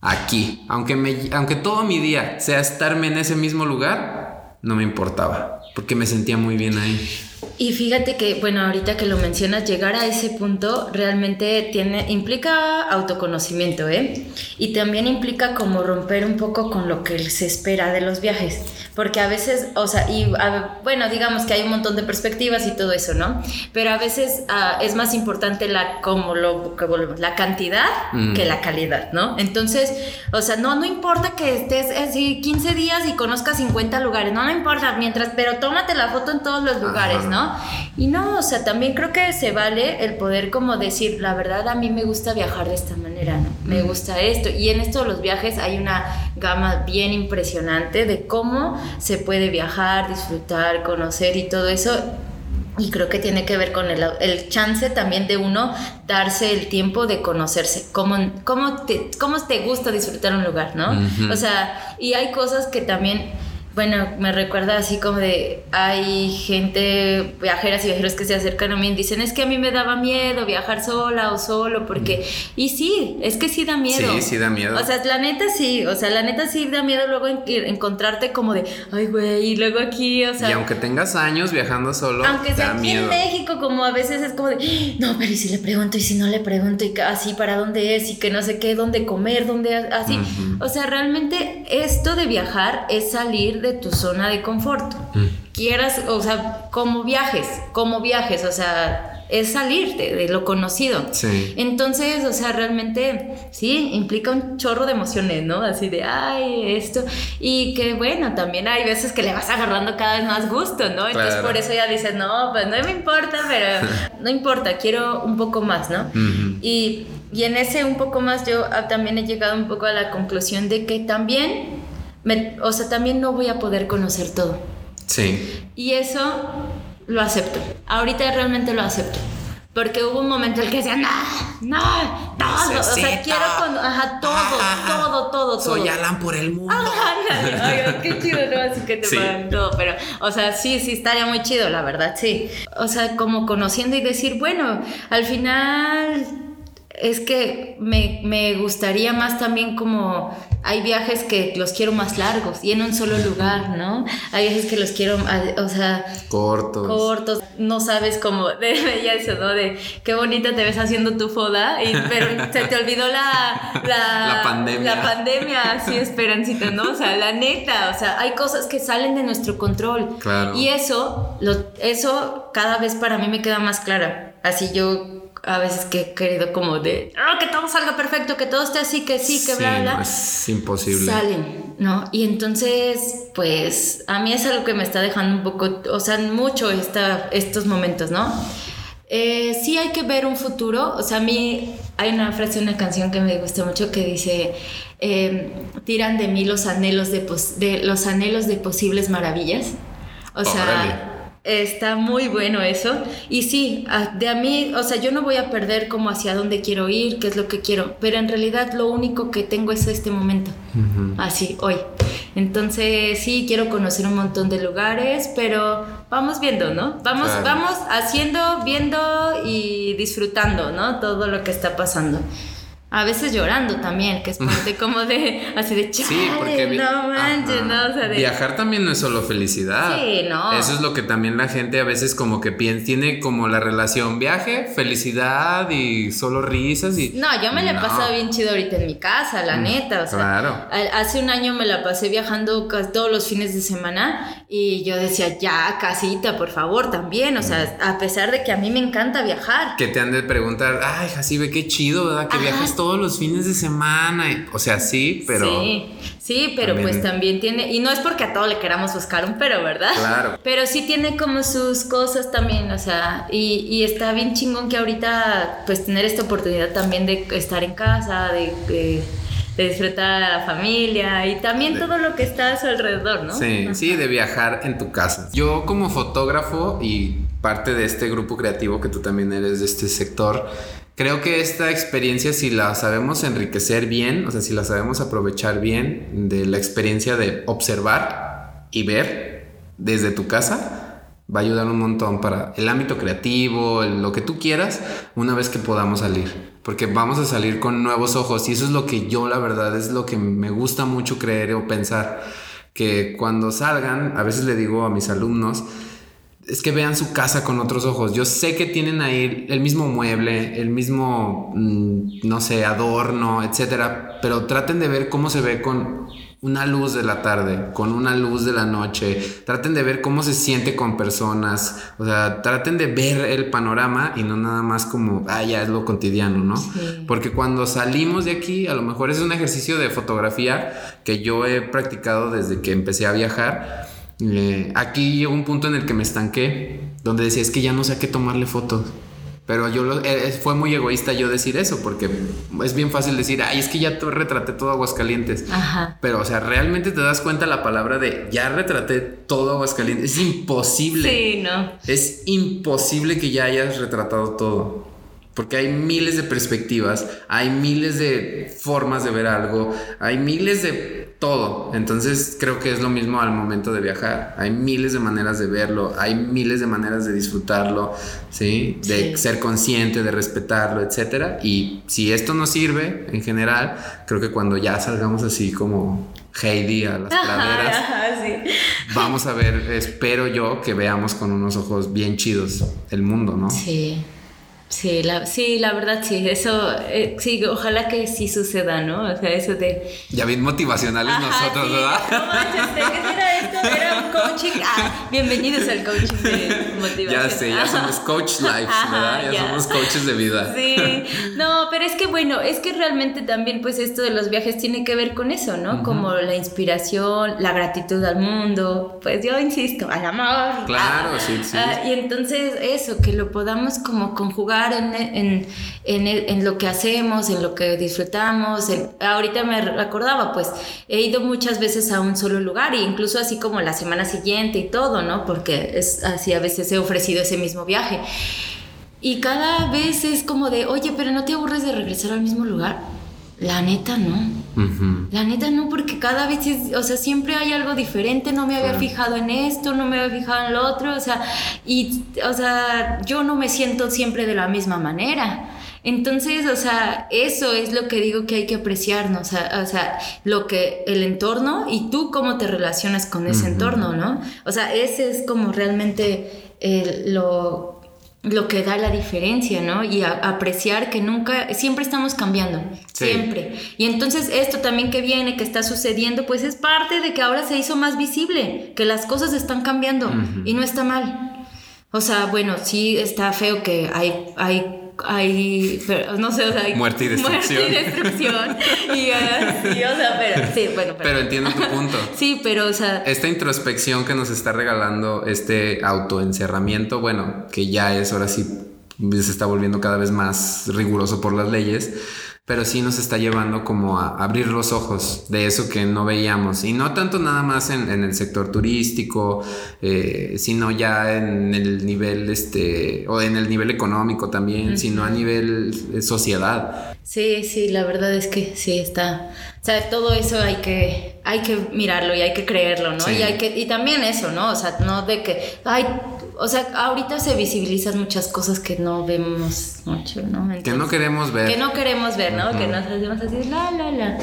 Aquí, aunque, me, aunque todo mi día sea estarme en ese mismo lugar, no me importaba porque me sentía muy bien ahí. Y fíjate que, bueno, ahorita que lo mencionas, llegar a ese punto realmente tiene, implica autoconocimiento, ¿eh? Y también implica como romper un poco con lo que se espera de los viajes. Porque a veces, o sea, y a- bueno, digamos que hay un montón de perspectivas y todo eso, ¿no? Pero a veces ah, es más importante la, como lo, que volvemos, la cantidad Mm. que la calidad, ¿no? Entonces, o sea, no, no importa que estés así 15 días y conozcas 50 lugares, no, no importa, mientras, pero tómate la foto en todos los lugares, Ajá. ¿no? Y no, o sea, también creo que se vale el poder como decir, la verdad a mí me gusta viajar de esta manera, ¿no? Me gusta esto. Y en esto de los viajes hay una gama bien impresionante de cómo se puede viajar, disfrutar, conocer y todo eso. Y creo que tiene que ver con el, el chance también de uno darse el tiempo de conocerse, cómo, cómo, te, cómo te gusta disfrutar un lugar, ¿no? O sea, y hay cosas que también, bueno, me recuerda así como de, hay gente, viajeras y viajeros que se acercan a mí y dicen, es que a mí me daba miedo viajar sola o solo, porque, y sí, es que sí da miedo. Sí, sí da miedo. O sea, la neta sí, o sea, la neta sí da miedo luego en- encontrarte como de, ay, güey, y luego aquí, o sea... y aunque tengas años viajando solo, Aunque sea da aquí miedo. en México, como a veces es como de, no, pero y si le pregunto, y si no le pregunto, y así para dónde es, y que no sé qué, dónde comer, dónde, así. O sea, realmente esto de viajar es salir de tu zona de confort. Mm. Quieras, o sea, como viajes, como viajes, o sea, es salirte de lo conocido. Sí. Entonces, o sea, realmente sí, implica un chorro de emociones, ¿no? Así de, ay, esto. Y que bueno, también hay veces que le vas agarrando cada vez más gusto, ¿no? Entonces, Claro. por eso ya dices, no, pues no me importa, pero no importa, quiero un poco más, ¿no? Ujú. Y, y en ese un poco más yo ah, también he llegado un poco a la conclusión de que también, me- o sea, también no voy a poder conocer todo. Sí. Y eso lo acepto. Ahorita realmente lo acepto. Porque hubo un momento en el que decía, no, no, todo. O sea, quiero con, ajá, todo, Ajá. todo, todo, todo. Soy Alan por el mundo. Ándale, oigan, qué chido, ¿no? Así que te Sí. pagan todo, pero, o sea, sí, sí, estaría muy chido, la verdad, sí. O sea, como conociendo y decir, bueno, al final es que me, me, gustaría más también como hay viajes que los quiero más largos y en un solo lugar, ¿no? Hay viajes que los quiero, o sea, cortos. Cortos, no sabes cómo, de ya eso, ¿no? De qué bonita te ves haciendo tu foda, y, pero se te olvidó la, la, la pandemia. La pandemia, así esperancita, ¿no? O sea, la neta, o sea, hay cosas que salen de nuestro control. Claro. Y eso, lo, eso cada vez para mí me queda más clara. Así yo a veces que he querido como de, oh, que todo salga perfecto, que todo esté así, que sí, que bla, bla. es imposible. Salen, ¿no? Y entonces, pues, a mí es algo que me está dejando un poco, o sea, mucho esta, estos momentos, ¿no? Eh, sí hay que ver un futuro, o sea, a mí hay una frase, una canción que me gusta mucho que dice, eh, tiran de mí los anhelos de, de, los anhelos de posibles maravillas. O sea, Está muy bueno eso. Y sí, de a mí, o sea, yo no voy a perder como hacia dónde quiero ir, qué es lo que quiero, pero en realidad lo único que tengo es este momento. Así, hoy. Entonces, sí, quiero conocer un montón de lugares, pero vamos viendo, ¿no? Vamos, vamos haciendo, viendo y disfrutando, ¿no? Todo lo que está pasando. A veces llorando también, que es parte como de, así de chale, sí, porque no manches, ¿no? O sea, de... Viajar también no es solo felicidad. Sí, no. Eso es lo que también la gente a veces como que piensa, tiene como la relación viaje, felicidad y solo risas y... No, yo me la he pasado bien chido ahorita en mi casa, la mm, neta, o sea. Claro. Hace un año me la pasé viajando todos los fines de semana y yo decía, ya, casita, por favor, también, o sea, a pesar de que a mí me encanta viajar. Que te han de preguntar, ay, Jacibe, qué chido, ¿verdad? Que viajas todos los fines de semana. O sea, sí, pero. Sí, sí, pero pues también tiene. Y no es porque a todo le queramos buscar un pero, ¿verdad? Claro. Pero sí tiene como sus cosas también, o sea, y, y está bien chingón que ahorita, pues tener esta oportunidad también de estar en casa, de, de de disfrutar a la familia y también todo lo que está a su alrededor, ¿no? Sí, sí, de viajar en tu casa. Yo como fotógrafo y parte de este grupo creativo que tú también eres de este sector, Creo que esta experiencia, si la sabemos enriquecer bien, o sea, si la sabemos aprovechar bien de la experiencia de observar y ver desde tu casa, va a ayudar un montón para el ámbito creativo, lo que tú quieras, una vez que podamos salir. Porque vamos a salir con nuevos ojos y eso es lo que yo, la verdad, es lo que me gusta mucho creer o pensar. Que cuando salgan, a veces le digo a mis alumnos, es que vean su casa con otros ojos. Yo sé que tienen ahí el mismo mueble, el mismo, mm, no sé, adorno, etcétera, pero traten de ver cómo se ve con una luz de la tarde, con una luz de la noche. Traten de ver cómo se siente con personas. O sea, traten de ver el panorama y no nada más como, ah, ya es lo cotidiano, ¿no? Porque cuando salimos de aquí, a lo mejor es un ejercicio de fotografía que yo he practicado desde que empecé a viajar eh, aquí llegó un punto en el que me estanqué, donde decía, es que ya no sé a qué tomarle fotos. Pero yo lo, eh, fue muy egoísta yo decir eso, porque es bien fácil decir, ay, es que ya te retraté todo Aguascalientes. Ajá. Pero, o sea, realmente te das cuenta la palabra de ya retraté todo Aguascalientes. Es imposible. Sí, no. Es imposible que ya hayas retratado todo. Porque hay miles de perspectivas, hay miles de formas de ver algo, hay miles de todo. Entonces creo que es lo mismo al momento de viajar. Hay miles de maneras de verlo, hay miles de maneras de disfrutarlo, ¿sí? De ser consciente, de respetarlo, etc. Y si esto nos sirve en general, creo que cuando ya salgamos así como Heidi a las praderas, vamos a ver, espero yo que veamos con unos ojos bien chidos el mundo, ¿no? Sí. Sí, la, sí, la verdad sí, eso, eh, sí, ojalá que sí suceda, ¿no? O sea, eso de... Ya bien motivacionales nosotros, ¿verdad? No manches, ¿qué era esto? Era un coaching. Ah, bienvenidos al coaching de motivación. Ya sé, ya somos coach life, ¿verdad? Ya, somos coaches de vida. Sí, no, pero es que bueno, es que realmente también pues esto de los viajes tiene que ver con eso, ¿no? Como la inspiración, la gratitud al mundo, pues yo insisto, al amor. Claro, sí, sí. Ah, y entonces eso, que lo podamos como conjugar en, en, lo que hacemos, en lo que disfrutamos. ahorita me recordaba, pues he ido muchas veces a un solo lugar e incluso así como la semana siguiente y todo, ¿no? Porque así a veces he ofrecido ese mismo viaje. Y cada vez es como de, oye, pero no te aburres de regresar al mismo lugar. La neta no. La neta no, porque cada vez, o sea, siempre hay algo diferente, no me había fijado en esto, no me había fijado en lo otro, o sea, y, o sea, yo no me siento siempre de la misma manera. Entonces, o sea, eso es lo que digo que hay que apreciarnos, o sea, o sea lo que el entorno y tú cómo te relacionas con ese entorno, ¿no? O sea, ese es como realmente lo, lo que da la diferencia, ¿no? Y apreciar que nunca, siempre estamos cambiando, siempre. Y entonces esto también que viene, que está sucediendo, pues es parte de que ahora se hizo más visible, que las cosas están cambiando y no está mal. O sea, bueno, sí está feo que hay, hay hay, no sé, o sea, hay muerte y destrucción. Muerte y destrucción. y así, o sea, pero sí, bueno, pero, pero entiendo tu punto. sí, pero, o sea. Esta introspección que nos está regalando este autoencerramiento, bueno, que ya es ahora sí se está volviendo cada vez más riguroso por las leyes pero sí nos está llevando como a abrir los ojos de eso que no veíamos. Y no tanto nada más en, el sector turístico, eh, sino ya en el nivel, este, o en el nivel económico también, sino a nivel de sociedad. Sí, sí, la verdad es que sí está. O sea, todo eso hay que, hay que mirarlo y hay que creerlo, ¿no? Y hay que, y también eso, ¿no? O sea, no de que, ay, o sea, ahorita se visibilizan muchas cosas que no vemos mucho, ¿no? que no queremos ver. Que no queremos ver, ¿no? Que nos hacemos así, la, la, la.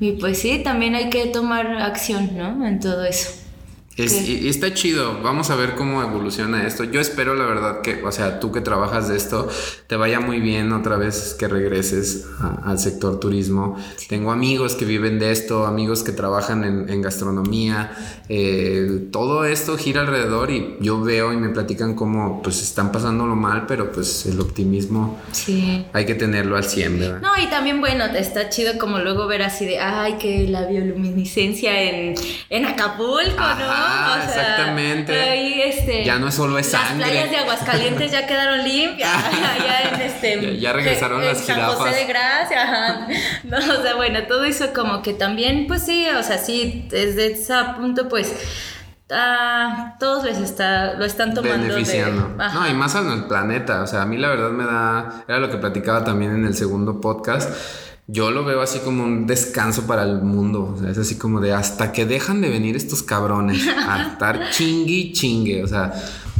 Y pues sí, también hay que tomar acción, ¿no? En todo eso. Y, está chido, vamos a ver cómo evoluciona esto. Yo espero la verdad que, o sea, tú que trabajas de esto, te vaya muy bien otra vez que regreses al sector turismo. Tengo amigos que viven de esto, amigos que trabajan en, gastronomía, eh, todo esto gira alrededor y yo veo y me platican cómo pues están pasándolo mal, pero pues el optimismo sí. hay que tenerlo al 100, ¿verdad? No, y también bueno, está chido como luego ver así de, ay, que la bioluminiscencia en, en Acapulco, ¿no? Ah, exactamente. Ahí, este, ya no solo es sangre. Las playas de Aguascalientes ya quedaron limpias. ya, en este, ya, regresaron las San José de Gracia. No, o sea, bueno, todo eso como que también, pues sí, o sea, sí, desde ese punto, pues. todos les está, lo están tomando. Beneficiando. no, y más al planeta. O sea, a mí la verdad me da. Era lo que platicaba también en el segundo podcast yo lo veo así como un descanso para el mundo. O sea, es así como de hasta que dejan de venir estos cabrones a estar chingui chingue. O sea,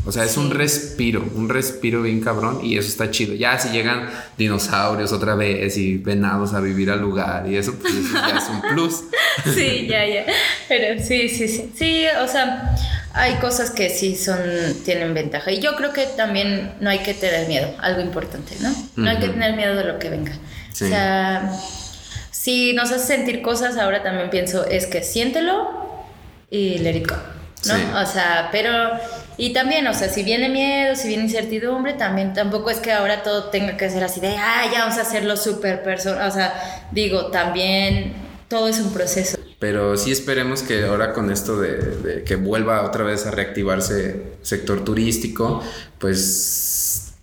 o sea, es un respiro, un respiro bien cabrón y eso está chido. Ya si llegan dinosaurios otra vez y venados a vivir al lugar y eso, pues ya es un plus. Sí, ya, ya. Pero sí, sí, sí. Sí, o sea, hay cosas que sí son, tienen ventaja. Y yo creo que también no hay que tener miedo, algo importante, ¿no? No hay que tener miedo de lo que venga. O sea, si nos hace sentir cosas, ahora también pienso, es que siéntelo y let it go, ¿no? O sea, pero... Y también, o sea, si viene miedo, si viene incertidumbre, también tampoco es que ahora todo tenga que ser así de, ah, ya vamos a hacerlo súper persona. O sea, digo, también todo es un proceso. Pero sí esperemos que ahora con esto de, de que vuelva otra vez a reactivarse sector turístico, pues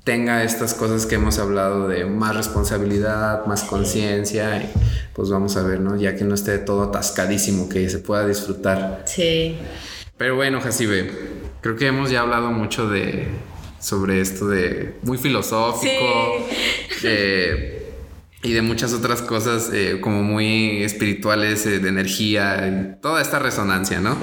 tenga estas cosas que hemos hablado de más responsabilidad, más conciencia, pues vamos a ver, ¿no? Ya que no esté todo atascadísimo, que se pueda disfrutar. Sí. Pero bueno, Jacibe, creo que hemos ya hablado mucho de sobre esto de muy filosófico y de muchas otras cosas eh, como muy espirituales, eh, de energía, toda esta resonancia, ¿no?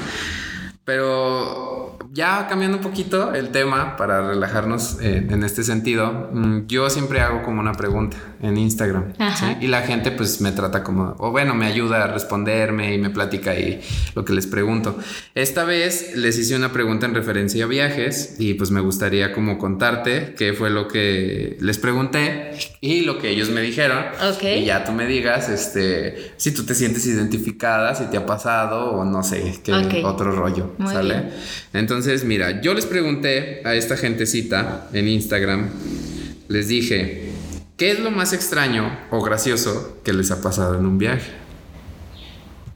Pero ya cambiando un poquito el tema para relajarnos eh, en este sentido, mm, yo siempre hago como una pregunta en Instagram y la gente pues me trata como, o bueno, me ayuda a responderme y me platica ahí lo que les pregunto. Esta vez les hice una pregunta en referencia a viajes y pues me gustaría como contarte qué fue lo que les pregunté y lo que ellos me dijeron. Y ya tú me digas, este, si tú te sientes identificada, si te ha pasado o no sé, qué otro rollo, ¿sale? Entonces, entonces, mira, yo les pregunté a esta gentecita en Instagram, les dije, ¿qué es lo más extraño o gracioso que les ha pasado en un viaje?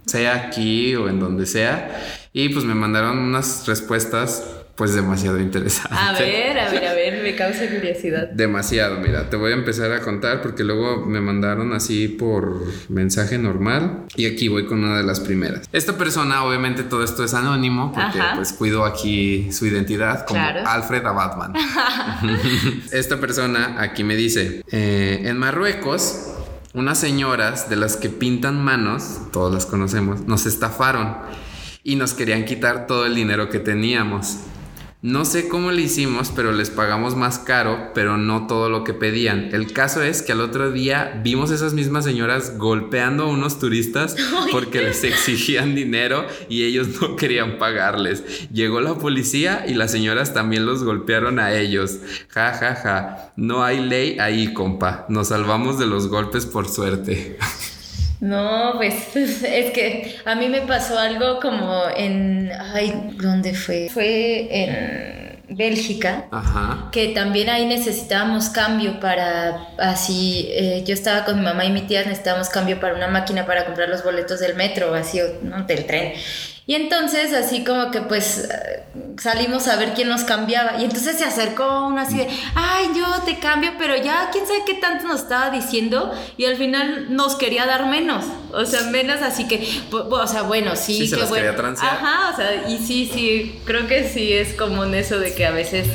Sea aquí o en donde sea. Y pues me mandaron unas respuestas pues demasiado interesante. A ver, a ver, a ver, me causa curiosidad. Demasiado, mira, te voy a empezar a contar porque luego me mandaron así por mensaje normal y aquí voy con una de las primeras. Esta persona, obviamente todo esto es anónimo porque pues cuido aquí su identidad como Alfred a Batman. Esta persona aquí me dice, eh, en Marruecos unas señoras de las que pintan manos, todos las conocemos, nos estafaron y nos querían quitar todo el dinero que teníamos. No sé cómo le hicimos, pero les pagamos más caro, pero no todo lo que pedían. El caso es que al otro día vimos esas mismas señoras golpeando a unos turistas porque les exigían dinero y ellos no querían pagarles. Llegó la policía y las señoras también los golpearon a ellos. Ja, ja, ja. No hay ley ahí, compa. Nos salvamos de los golpes por suerte. No, pues es que a mí me pasó algo como en... Ay, ¿dónde fue? Fue en Bélgica, Ajá. que también ahí necesitábamos cambio para así, eh, yo estaba con mi mamá y mi tía, necesitábamos cambio para una máquina para comprar los boletos del metro, así, o, ¿no? del tren. Y entonces así como que pues salimos a ver quién nos cambiaba. Y entonces se acercó uno así de, ay, yo te cambio, pero ya quién sabe qué tanto nos estaba diciendo. Y al final nos quería dar menos. O sea, menos así que, o sea, bueno, sí, Sí, se que las bueno. Ajá, o sea, y sí, sí, creo que sí es común eso de que a veces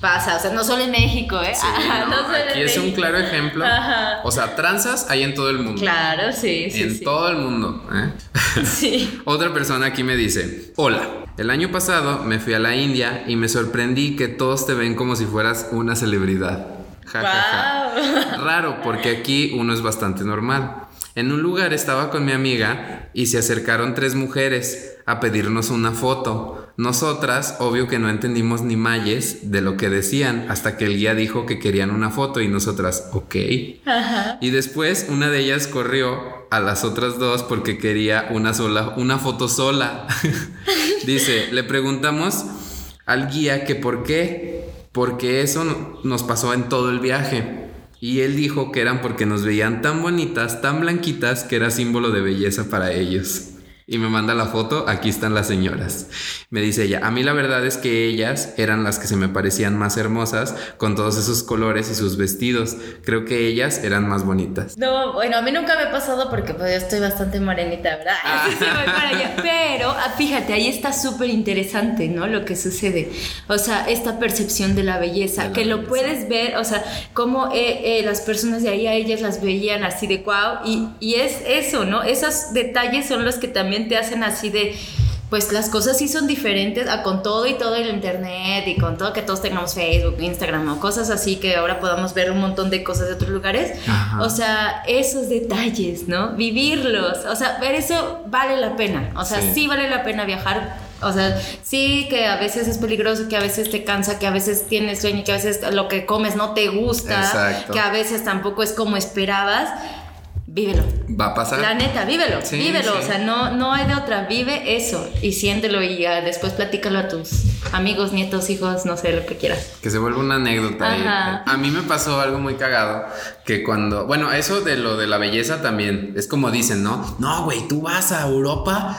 pasa. O sea, no solo en México, ¿eh? Sí, Ajá, no, solo en aquí es un claro ejemplo. Ajá. O sea, tranzas hay en todo el mundo. Claro, sí, sí. en sí. todo el mundo. ¿eh? Sí. Otra persona aquí me dice, hola, el año pasado me fui a la India y me sorprendí que todos te ven como si fueras una celebridad. Ja, ja, ja. Raro, porque aquí uno es bastante normal. En un lugar estaba con mi amiga y se acercaron tres mujeres a pedirnos una foto. Nosotras, obvio que no entendimos ni mayes de lo que decían, hasta que el guía dijo que querían una foto y nosotras, ok. Y después una de ellas corrió a las otras dos porque quería una sola, una foto sola. Dice, le preguntamos al guía que por qué, porque eso no- nos pasó en todo el viaje. Y él dijo que eran porque nos veían tan bonitas, tan blanquitas, que era símbolo de belleza para ellos. Y me manda la foto, aquí están las señoras. Me dice ella, a mí la verdad es que ellas eran las que se me parecían más hermosas, con todos esos colores y sus vestidos. Creo que ellas eran más bonitas. No, bueno, a mí nunca me ha pasado porque pues yo estoy bastante morenita, ¿verdad? Sí, sí, voy para allá. Pero ah, fíjate, ahí está súper interesante, ¿no? Lo que sucede. O sea, esta percepción de la belleza, De la que lo belleza. puedes ver, o sea, cómo eh, eh, las personas de ahí a ellas las veían así de wow. Y, y es eso, ¿no? Esos detalles son los que también te hacen así de pues las cosas sí son diferentes a con todo y todo el internet y con todo que todos tengamos Facebook, Instagram o cosas así que ahora podamos ver un montón de cosas de otros lugares. Ajá. O sea, esos detalles, ¿no? Vivirlos. O sea, ver eso vale la pena. O sea, Sí. sí, vale la pena viajar. O sea, sí que a veces es peligroso, que a veces te cansa, que a veces tienes sueño, que a veces lo que comes no te gusta, Exacto. que a veces tampoco es como esperabas. Vívelo. ¿Va a pasar? La neta, vívelo, Sí, vívelo, sí. o sea, no, no hay de otra, vive eso y siéntelo y ya después platícalo a tus amigos, nietos, hijos, no sé, lo que quieras. Que se vuelva una anécdota. Ajá. A mí me pasó algo muy cagado. Que cuando. Bueno, eso de lo de la belleza también. Es como dicen, ¿no? No, güey, tú vas a Europa.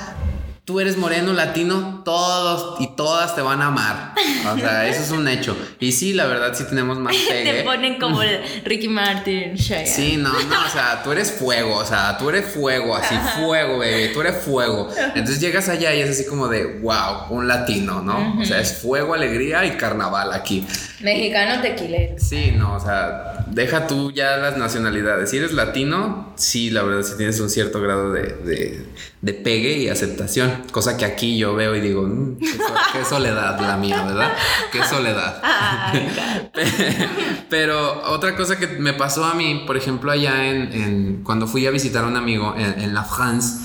Tú eres moreno, latino, todos y todas te van a amar. O sea, eso es un hecho. Y sí, la verdad, sí tenemos más Te pegue. ponen como Ricky Martin, Shea. Sí, no, no, o sea, tú eres fuego, o sea, tú eres fuego, así, fuego, bebé, tú eres fuego. Entonces llegas allá y es así como de, wow, un latino, ¿no? O sea, es fuego, alegría y carnaval aquí. Mexicano tequilero. Sí, no, o sea, deja tú ya las nacionalidades. Si eres latino, sí, la verdad, sí tienes un cierto grado de, de- de pegue y aceptación. Cosa que aquí yo veo y digo, "Mm, qué, so- qué soledad la mía, ¿verdad? Qué soledad. Pero otra cosa que me pasó a mí, por ejemplo, allá en, en- cuando fui a visitar a un amigo en, en La France,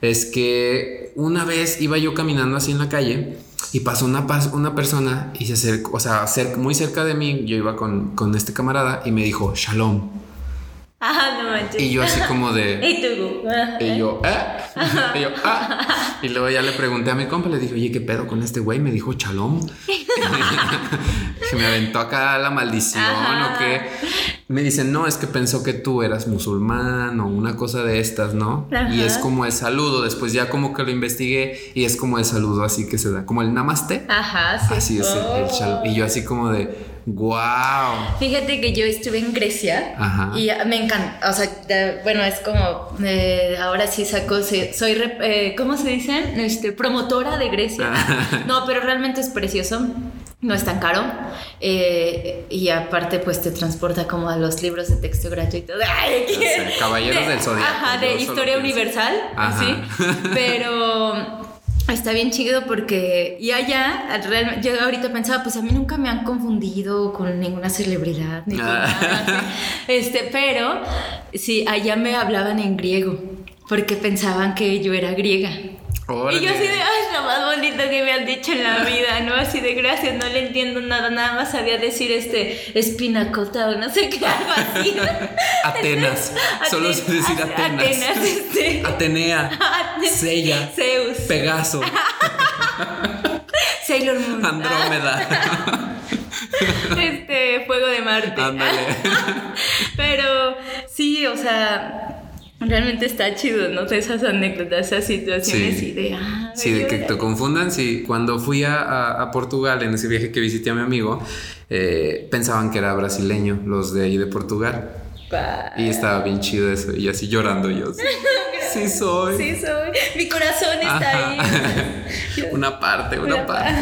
es que una vez iba yo caminando así en la calle y pasó una, persona y se acercó, o sea, muy cerca de mí, yo iba con, con este camarada y me dijo, Shalom. Ah, no manches. Y yo así como de... Y tú. Y yo, ¿eh? Y yo, ah. Y luego ya le pregunté a mi compa, le dije, oye, ¿qué pedo con este güey? Me dijo chalón. que me aventó acá la maldición Ajá. o qué. Me dicen, no, es que pensó que tú eras musulmán o una cosa de estas, ¿no? Ajá. Y es como el saludo. Después ya como que lo investigué y es como el saludo así que se da, como el namaste. Ajá, sí. Así es el, el shalom. Y yo así como de, wow. Fíjate que yo estuve en Grecia Ajá. y me encanta, o sea, de- bueno, es como, eh, ahora sí saco, soy, rep- eh, ¿cómo se dicen? Este, promotora de Grecia. No, pero realmente es precioso. No es tan caro eh, y aparte pues te transporta como a los libros de texto gratuito. Ay, Ya sé, Caballeros de- del Zodiaco, Ajá, de historia universal, Ajá. sí. Pero Está bien chido porque, y allá, realmente, yo ahorita pensaba, pues a mí nunca me han confundido con ninguna celebridad, ni con Ah. nada este, pero sí, allá me hablaban en griego, porque pensaban que yo era griega. Órale. Y yo así de, ay, es lo más bonito que me han dicho en la vida, ¿no? Así de gracias, no le entiendo nada, nada más sabía decir este espinacota o no sé qué, algo así. Atenas. Solo sé decir Atenas. Atenas, este. Atenea. Sella. Zeus. Pegaso. Sailor Moon. Andrómeda. Este, Fuego de Marte. Ándale. Pero sí, o sea, realmente está chido, ¿no? Esas anécdotas, esas situaciones Sí. y de... Ah, Sí, de que te confundan. Sí, cuando fui a, a- a Portugal, en ese viaje que visité a mi amigo, eh, pensaban que era brasileño, los de ahí de Portugal. Y estaba bien chido eso. Y así llorando yo. Sí soy. Sí, soy. Mi corazón está Ajá. ahí. una parte, una Una- parte.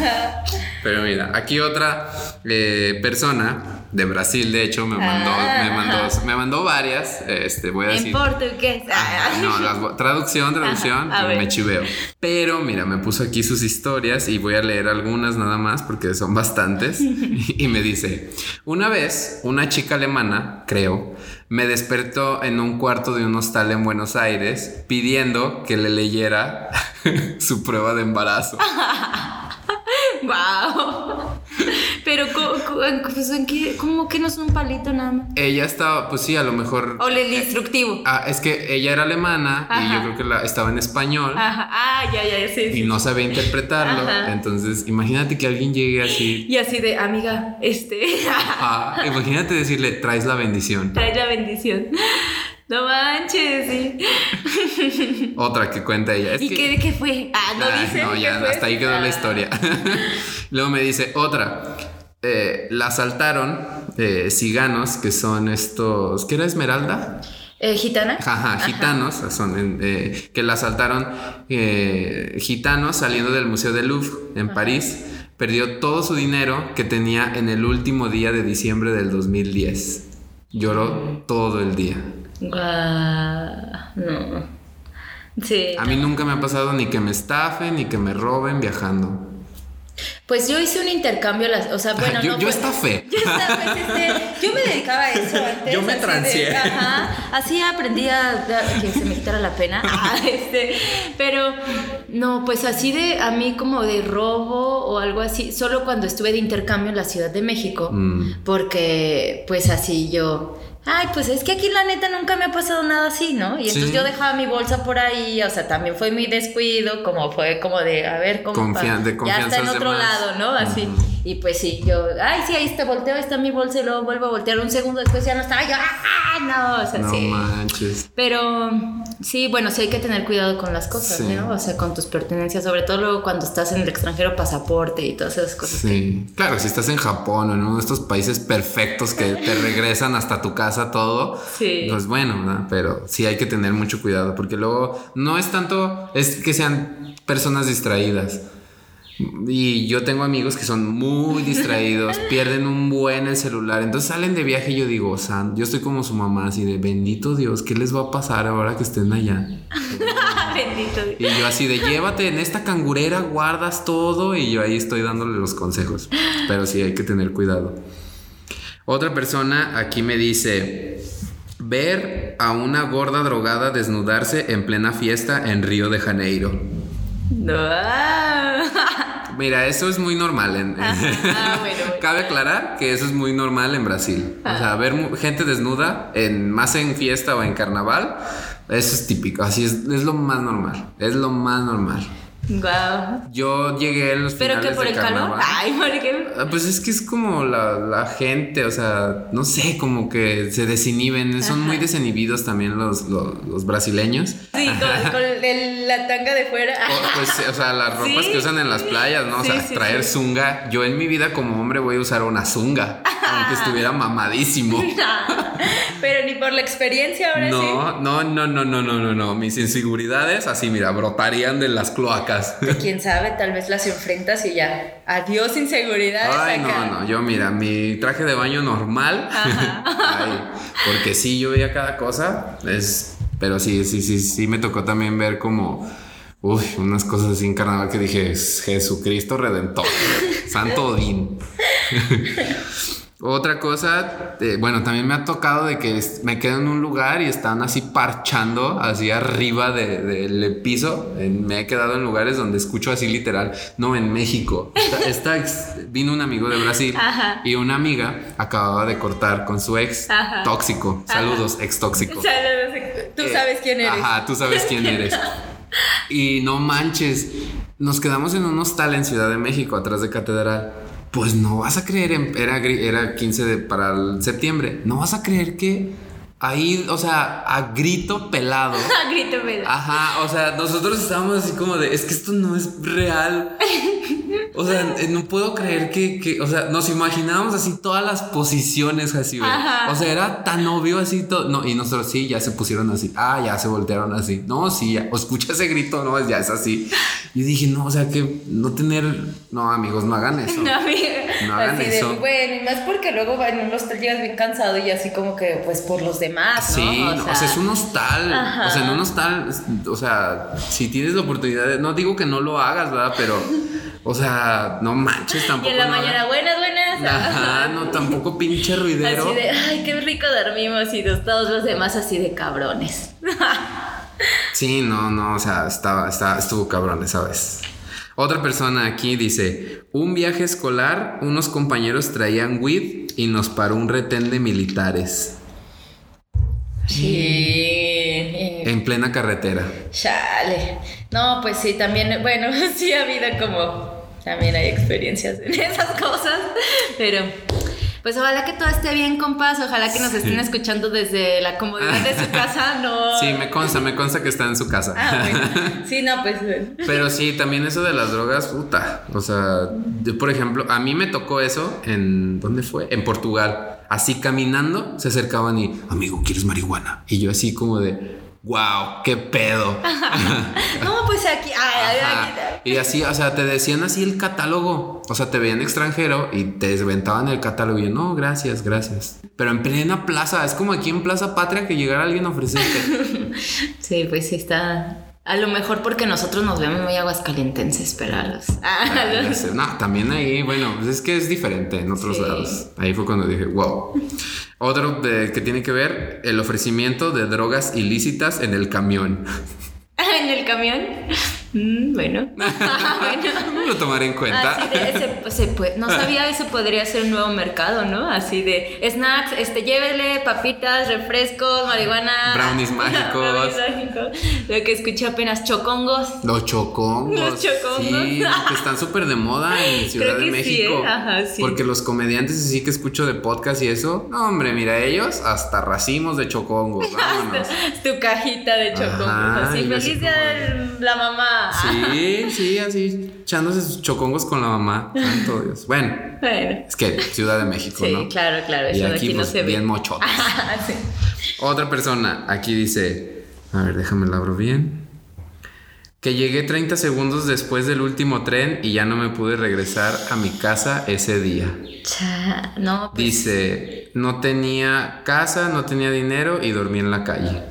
Pero mira, aquí otra eh, persona de Brasil, de hecho, me mandó, Ah, me mandó, ajá. me mandó varias. Este, voy a En decir. portugués. Ajá, No, las traducción, traducción, Ajá, me chiveo. Pero mira, me puso aquí sus historias y voy a leer algunas nada más porque son bastantes. y me dice: Una vez, una chica alemana, creo, me despertó en un cuarto de un hostal en Buenos Aires pidiendo que le leyera su prueba de embarazo. Wow. Pero, pues, ¿en qué? ¿cómo que no es un palito nada más? Ella estaba, pues sí, a lo mejor. O el instructivo. Ah, es que ella era alemana y yo creo que la, estaba en español. Ajá. Ah, ya, ya, sí, Y sí. no sabía interpretarlo. Ajá. Entonces, imagínate que alguien llegue así Y así de, amiga, este. Ah, imagínate decirle, traes la bendición. Trae la bendición. No manches, sí. Otra que cuenta ella. Es ¿Y que- qué, qué fue? Ah, no Ah, dice. no, ya, fue. hasta ahí quedó la Ah. historia. Luego me dice, otra. Eh, la asaltaron eh, ciganos, que son estos. ¿Qué era Esmeralda? Eh, ¿Gitana? Ajá, gitanos, son eh, que la asaltaron eh, gitanos saliendo del Museo del Louvre en París. Perdió todo su dinero que tenía en el último día de diciembre del 2010. Lloró todo el día. Guau, no. Sí. A mí nunca me ha pasado ni que me estafen ni que me roben viajando. Pues yo hice un intercambio, las, o sea, bueno, yo no yo fue- estafé. Yo, estaba, este, yo me dedicaba a eso antes. Yo me transeé. ajá, así aprendí a, a que se me quitara la pena. Ah, este, pero no, pues así de a mí como de robo o algo así, solo cuando estuve de intercambio en la Ciudad de México, Mm. porque pues así yo... Ay, pues es que aquí la neta nunca me ha pasado nada así, ¿no? Y entonces Sí. yo dejaba mi bolsa por ahí, o sea, también fue mi descuido, como fue como de, a ver, cómo Confia- de ya está en otro lado, ¿no? Así. Y pues sí, yo, ay, sí, ahí está, volteo, ahí está mi bolsa y luego vuelvo a voltear un segundo después ya no estaba yo, ah, no, o sea, No sí. manches. Pero sí, bueno, sí hay que tener cuidado con las cosas, Sí. ¿no? O sea, con tus pertenencias, sobre todo luego cuando estás en el extranjero, pasaporte y todas esas cosas. Sí, claro, si estás en Japón o en uno de estos países perfectos que te regresan hasta tu casa todo, Sí. pues bueno, ¿no? pero sí hay que tener mucho cuidado porque luego no es tanto, es que sean personas distraídas. Y yo tengo amigos que son muy distraídos, pierden un buen el celular, entonces salen de viaje y yo digo, San, yo estoy como su mamá, así de bendito Dios, ¿qué les va a pasar ahora que estén allá? Bendito Dios. Y yo así de llévate en esta cangurera, guardas todo y yo ahí estoy dándole los consejos. Pero sí hay que tener cuidado. Otra persona aquí me dice, ver a una gorda drogada desnudarse en plena fiesta en Río de Janeiro. No. ah. Mira, eso es muy normal. En, Ah, bueno, bueno. Cabe aclarar que eso es muy normal en Brasil. O sea, ver mu- gente desnuda, en, más en fiesta o en carnaval, eso es típico. Así es, es lo más normal. Es lo más normal. Guau. Yo llegué en los ¿Pero que por el calor? carnaval. Ay, ¿por qué? Ah, Pues es que es como la, la gente, o sea, no sé, como que se desinhiben, son muy desinhibidos también los, los, los brasileños. Sí, con, con el- la tanga de fuera. O, pues, o sea, las ropas Sí. que usan en las playas, ¿no? O sea, sí, traer zunga. Yo en mi vida como hombre voy a usar una zunga, aunque estuviera mamadísimo. Pero ni por la experiencia ahora sí. No, no, no, no, no, no, no, no. Mis inseguridades así, mira, brotarían de las cloacas. Quién sabe, tal vez las enfrentas y ya. Adiós inseguridades Ay, acá. no, no, yo mira, mi traje de baño normal. Ay, porque sí, yo veía cada cosa. Es, pero sí, sí, sí, sí, me tocó también ver como Uy, unas cosas así en carnaval que dije, Jesucristo Redentor, Santo Odín. Otra cosa, eh, bueno, también me ha tocado de que me quedo en un lugar y están así parchando así arriba del piso. me he quedado en lugares donde escucho así literal, no en México. Esta, vino un amigo de Brasil y una amiga acababa de cortar con su ex tóxico. Saludos, ex tóxico. Saludos, tú sabes quién eres. Ajá, tú sabes quién eres. y no manches, nos quedamos en un hostal en Ciudad de México, atrás de Catedral pues no vas a creer, en, era, era 15 de, para el septiembre, no vas a creer que ahí, o sea, a grito pelado. a grito pelado. Ajá, o sea, nosotros estábamos así como de, es que esto no es real. O sea, no puedo creer que, o sea, nos imaginábamos así todas las posiciones así, O sea, era tan obvio así todo. No, y nosotros sí, ya se pusieron así. Ah, ya se voltearon así. No, sí, ya. O escucha ese grito, no, ya es así. Y dije, no, o sea, que no tener. No, amigos, no hagan eso. No, amigos. No hagan eso. bueno, y más porque luego en un hostal llegas bien cansado y así como que, pues por los demás. ¿no? Sí, o, sea, es un hostal. O sea, en un hostal, o sea, si tienes la oportunidad de. No digo que no lo hagas, ¿verdad? Pero. O sea, no manches tampoco. Y en la mañana, buenas, buenas. Ajá, no, tampoco pinche ruidero. Así de, ay, qué rico dormimos y todos los demás así de cabrones. sí, no, no, o sea, estaba, estaba, estuvo cabrones, ¿sabes? Otra persona aquí dice, un viaje escolar, unos compañeros traían weed y nos paró un retén de militares. Sí. En plena carretera. Chale. No, pues sí, también, bueno, sí ha habido como también hay experiencias en esas cosas, pero pues ojalá que todo esté bien, compas. Ojalá que nos estén escuchando desde la comodidad de su casa, no. Sí, me consta, me consta que está en su casa. Ah, bueno. Sí, no, pues. Pero sí, también eso de las drogas, puta. O sea, yo, por ejemplo, a mí me tocó eso en. ¿Dónde fue? En Portugal. Así caminando, se acercaban y, amigo, ¿quieres marihuana? Y yo así como de wow, qué pedo. no, pues aquí, Y así, o sea, te decían así el catálogo. O sea, te veían extranjero y te desventaban el catálogo. Y yo, no, gracias, gracias. Pero en plena plaza, es como aquí en Plaza Patria que llegara alguien a ofrecerte. sí, pues sí está. A lo mejor porque nosotros nos vemos muy aguascalientenses, pero ah, No, también ahí, bueno, pues es que es diferente en otros lados. Ahí fue cuando dije, wow. Otro de, que tiene que ver el ofrecimiento de drogas ilícitas en el camión. ¿En el camión? Mm, bueno. bueno. Lo tomaré en cuenta. no sabía eso podría ser un nuevo mercado, ¿no? Así de snacks, este, llévele papitas, refrescos, marihuana. Brownies mágicos. brownies mágicos. Lo que escuché apenas, chocongos. Los chocongos. Los chocongos. Sí, que están súper de moda en Ciudad de México. Sí, ¿eh? Ajá, sí. Porque los comediantes así que escucho de podcast y eso, no, hombre, mira, ellos hasta racimos de chocongos. Vámonos. tu cajita de chocongos. así, feliz día de la mamá. Sí, sí, así, echándose sus chocongos con la mamá. Santo Dios. Bueno, es que Ciudad de México, ¿no? Sí, claro, claro. y aquí, no pues, se bien mochotes. Otra persona aquí dice, a ver, déjame la abro bien. Que llegué 30 segundos después del último tren y ya no me pude regresar a mi casa ese día. no. Pues dice, no tenía casa, no tenía dinero y dormí en la calle.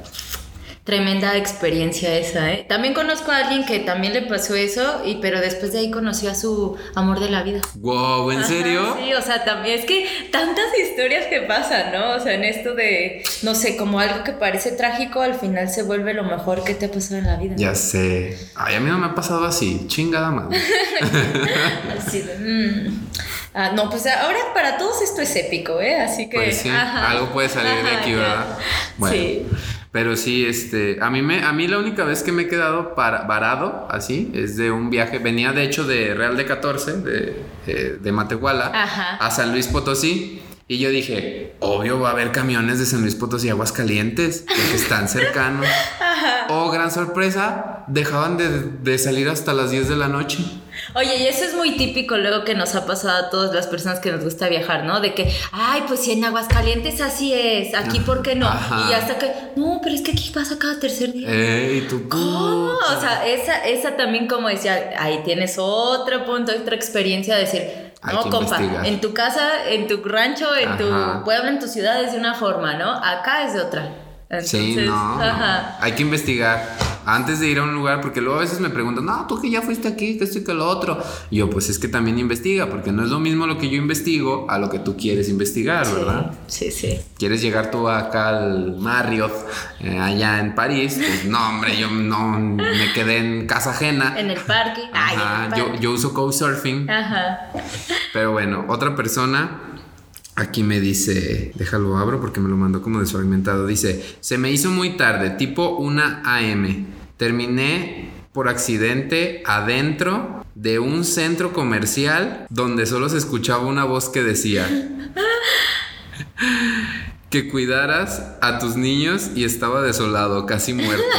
Tremenda experiencia esa, ¿eh? También conozco a alguien que también le pasó eso, y, pero después de ahí conoció a su amor de la vida. ¡Wow! ¿En serio? Sí, o sea, también es que tantas historias que pasan, ¿no? O sea, en esto de, no sé, como algo que parece trágico, al final se vuelve lo mejor que te ha pasado en la vida. Ya sé. Ay, a mí no me ha pasado así, chingada madre. así de, mm. ah, no, pues ahora para todos esto es épico, ¿eh? Así que. Pues sí, algo puede salir de aquí, ¿verdad? Bueno. Sí. Pero sí, este, a mí, me, a mí la única vez que me he quedado varado así es de un viaje, venía de hecho de Real de 14, de, eh, de Matehuala, a San Luis Potosí. Y yo dije, obvio va a haber camiones de San Luis Potosí Aguascalientes, porque están cercanos. Oh, gran sorpresa, dejaban de, de salir hasta las 10 de la noche. Oye, y eso es muy típico luego que nos ha pasado a todas las personas que nos gusta viajar, ¿no? De que, ay, pues si en Aguascalientes así es, aquí ¿por qué no? Y hasta que, no, pero es que aquí pasa cada tercer día. Ey, ¿tú ¿Cómo? O sea, esa, esa también como decía, ahí tienes otro punto, otra experiencia de decir, no, compa, en tu casa, en tu rancho, en tu pueblo, en tu ciudad es de una forma, ¿no? Acá es de otra. sí, no, Hay que investigar. Antes de ir a un lugar, porque luego a veces me preguntan, no, tú que ya fuiste aquí, que esto y que lo otro. Y yo, pues es que también investiga, porque no es lo mismo lo que yo investigo a lo que tú quieres investigar, ¿verdad? Sí, sí. ¿Quieres llegar tú acá al Marriott, eh, allá en París? Pues no, hombre, yo no me quedé en casa ajena. En el parque. Ay, Ajá, en el yo, yo uso couchsurfing. Ajá. Pero bueno, otra persona aquí me dice, déjalo abro porque me lo mandó como desfragmentado. Dice, se me hizo muy tarde, tipo una AM. Terminé por accidente adentro de un centro comercial donde solo se escuchaba una voz que decía que cuidaras a tus niños y estaba desolado, casi muerto.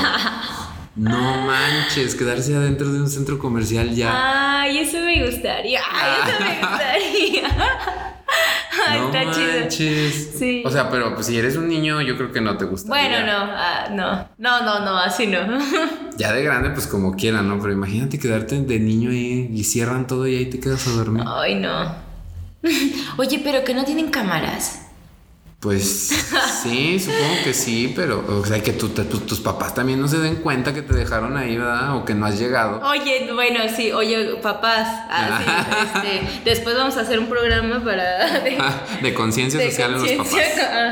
No manches, quedarse adentro de un centro comercial ya. Ay, eso me gustaría. Ay, eso me gustaría. Ay, no está chido. manches. Sí. O sea, pero pues si eres un niño, yo creo que no te gusta. Bueno, no, ah, no, no, no, no, así no. Ya de grande, pues como quieran, ¿no? Pero imagínate quedarte de niño ahí y cierran todo y ahí te quedas a dormir. Ay, no. Oye, pero que no tienen cámaras. Pues sí, supongo que sí, pero, o sea, que tu- tu- tus papás también no se den cuenta que te dejaron ahí, ¿verdad? O que no has llegado. Oye, bueno, sí, oye, papás, ah, sí, este, después vamos a hacer un programa para de, Ah, de conciencia de social en los papás.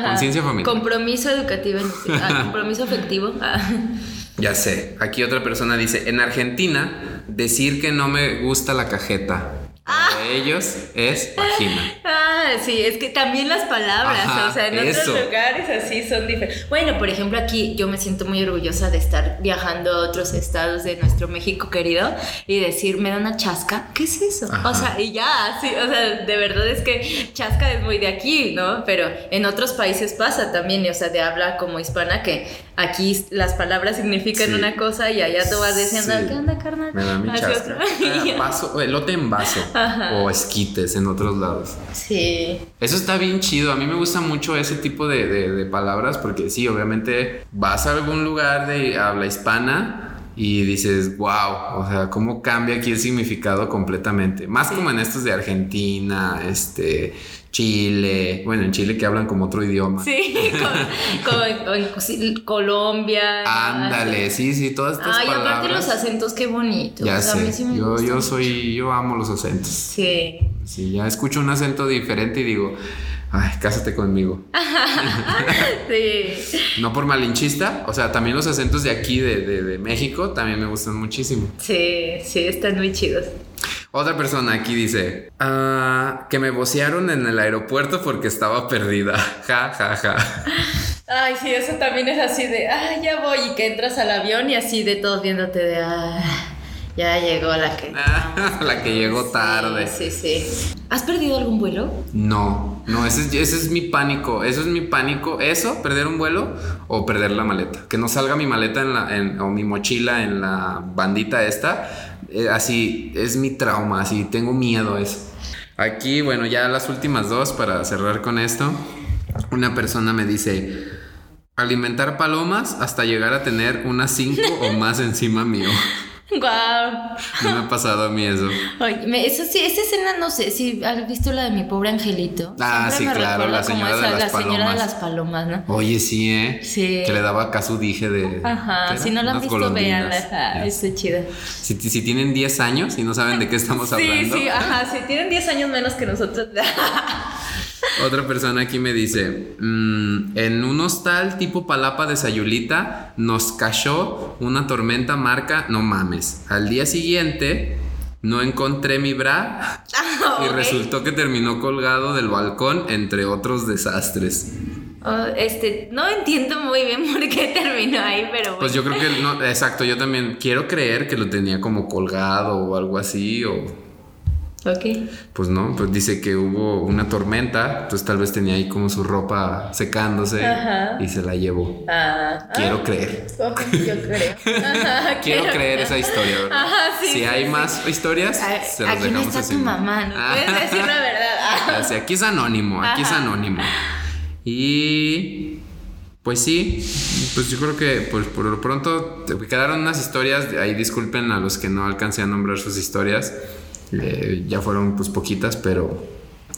conciencia, familiar. Compromiso educativo, ah, compromiso afectivo. ah. Ya sé. Aquí otra persona dice, en Argentina, decir que no me gusta la cajeta. Para ellos es vagina. Ah, sí, es que también las palabras, Ajá, o sea, en eso. otros lugares así son diferentes. Bueno, por ejemplo, aquí yo me siento muy orgullosa de estar viajando a otros estados de nuestro México querido y decir, me da una chasca, ¿qué es eso? Ajá. O sea, y ya, sí, o sea, de verdad es que chasca es muy de aquí, ¿no? Pero en otros países pasa también, o sea, de habla como hispana que aquí las palabras significan Sí. una cosa y allá tú vas diciendo, Sí. ¿qué onda, carnal? Me da mi chasca. Ah, vaso, elote en vaso. Ajá. O esquites en otros lados. Sí. Eso está bien chido. A mí me gusta mucho ese tipo de, de- de palabras porque sí, obviamente vas a algún lugar de habla hispana y dices, wow, o sea, cómo cambia aquí el significado completamente. Más como en estos de Argentina, este, Chile. Bueno, en Chile que hablan como otro idioma. Sí, con, con- con- sí, Colombia. Ándale, sí, sí, todas estas Ay, palabras. aparte los acentos, qué bonitos. Ya A mí sé. sí me yo, yo soy, yo amo los acentos. Sí. Si ya escucho un acento diferente y digo, ay, cásate conmigo. Sí. No por malinchista, o sea, también los acentos de aquí, de, de- de México, también me gustan muchísimo. Sí, sí, están muy chidos. Otra persona aquí dice, "Ah, que me vocearon en el aeropuerto porque estaba perdida. Ja, ja, ja. Ay, sí, eso también es así de, ah, ya voy, y que entras al avión y así de todos viéndote de, ah, ya llegó la que... La que llegó tarde. Sí, sí, sí. ¿Has perdido algún vuelo? No, no, ese es, ese es mi pánico. Eso es mi pánico. Eso, perder un vuelo o perder la maleta. Que no salga mi maleta en la, en- o mi mochila en la bandita esta. Eh, así, es mi trauma. Así, tengo miedo a eso. Aquí, bueno, ya las últimas dos para cerrar con esto. Una persona me dice, alimentar palomas hasta llegar a tener unas cinco o más encima mío. Guau. No me ha pasado a mí eso. Ay, me- eso sí, esa escena no sé si has visto la de mi pobre angelito. Ah, Siempre sí, me claro, la señora de las la señora de palomas. las palomas, ¿no? Oye, sí, ¿eh? Sí. Que le daba acá su dije de... Ajá, ¿qué si no la han visto. Ajá, está chida. Si, si tienen 10 años y no saben de qué estamos Sí, hablando. sí, ajá, si tienen 10 años menos que nosotros. Otra persona aquí me dice, "Mm, en un hostal tipo Palapa de Sayulita nos cayó una tormenta marca, no mames. Al día siguiente no encontré mi bra y Ok. resultó que terminó colgado del balcón entre otros desastres. Oh, este, no entiendo muy bien por qué terminó ahí, pero bueno. Pues yo creo que no, exacto, yo también quiero creer que lo tenía como colgado o algo así o Ok. Pues no, pues dice que hubo una tormenta, pues tal vez tenía ahí como su ropa secándose Ajá. y se la llevó. Ah, Quiero ah, creer. ok, yo creo. Ajá, Quiero creer esa historia, ¿verdad? Ajá, sí, si sí, hay sí. más historias, Ah, se las Aquí no dejamos está así. tu mamá, ¿no? Puedes decir la verdad. Aquí es anónimo, aquí es anónimo. Y pues sí, pues yo creo que pues, por lo pronto quedaron unas historias, ahí disculpen a los que no alcancé a nombrar sus historias, eh, ya fueron pues poquitas, pero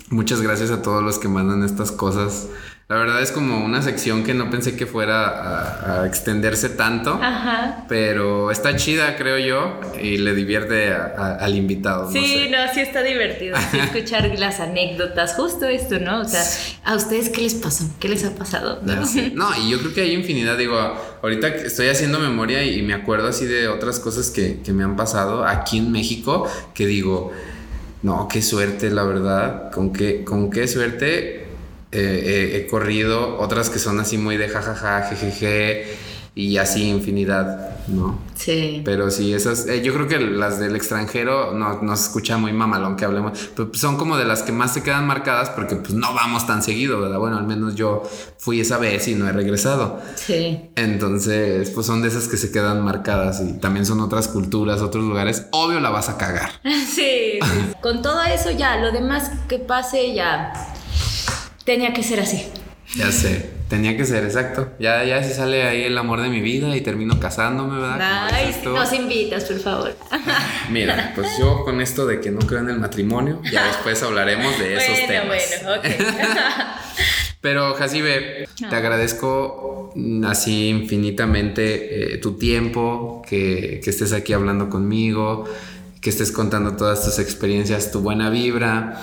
muchas gracias a todos los que mandan estas cosas La verdad es como una sección que no pensé que fuera a, a extenderse tanto, Ajá. pero está chida, creo yo, y le divierte a- a- al invitado. no Sí, sé. no, sí está divertido sí, escuchar las anécdotas, justo esto, ¿no? O sea, ¿a ustedes qué les pasó? ¿Qué les ha pasado? No, y yo creo que hay infinidad, digo, ahorita estoy haciendo memoria y, y me acuerdo así de otras cosas que, que me han pasado aquí en México, que digo, no, qué suerte, la verdad, con qué, con qué suerte eh, eh, he corrido, otras que son así muy de jajaja, jejeje, y así infinidad, ¿no? Sí. Pero sí, esas, eh, yo creo que las del extranjero no, no se escucha muy mamalón que hablemos, pero pues son como de las que más se quedan marcadas porque pues no vamos tan seguido, ¿verdad? Bueno, al menos yo fui esa vez y no he regresado. Sí. Entonces, pues son de esas que se quedan marcadas y también son otras culturas, otros lugares. Obvio la vas a cagar. Sí, sí. Con todo eso ya, lo demás que pase ya tenía que ser así. Ya sé, tenía que ser, exacto. Ya, ya si sale ahí el amor de mi vida y termino casándome, ¿verdad? Ay, tú. nos invitas, por favor. Mira, pues yo con esto de que no creo en el matrimonio, ya después hablaremos de esos bueno, temas. bueno, ok. Pero Jacibe, te Ah. agradezco mm, así infinitamente eh, tu tiempo, que, que estés aquí hablando conmigo, que estés contando todas tus experiencias, tu buena vibra.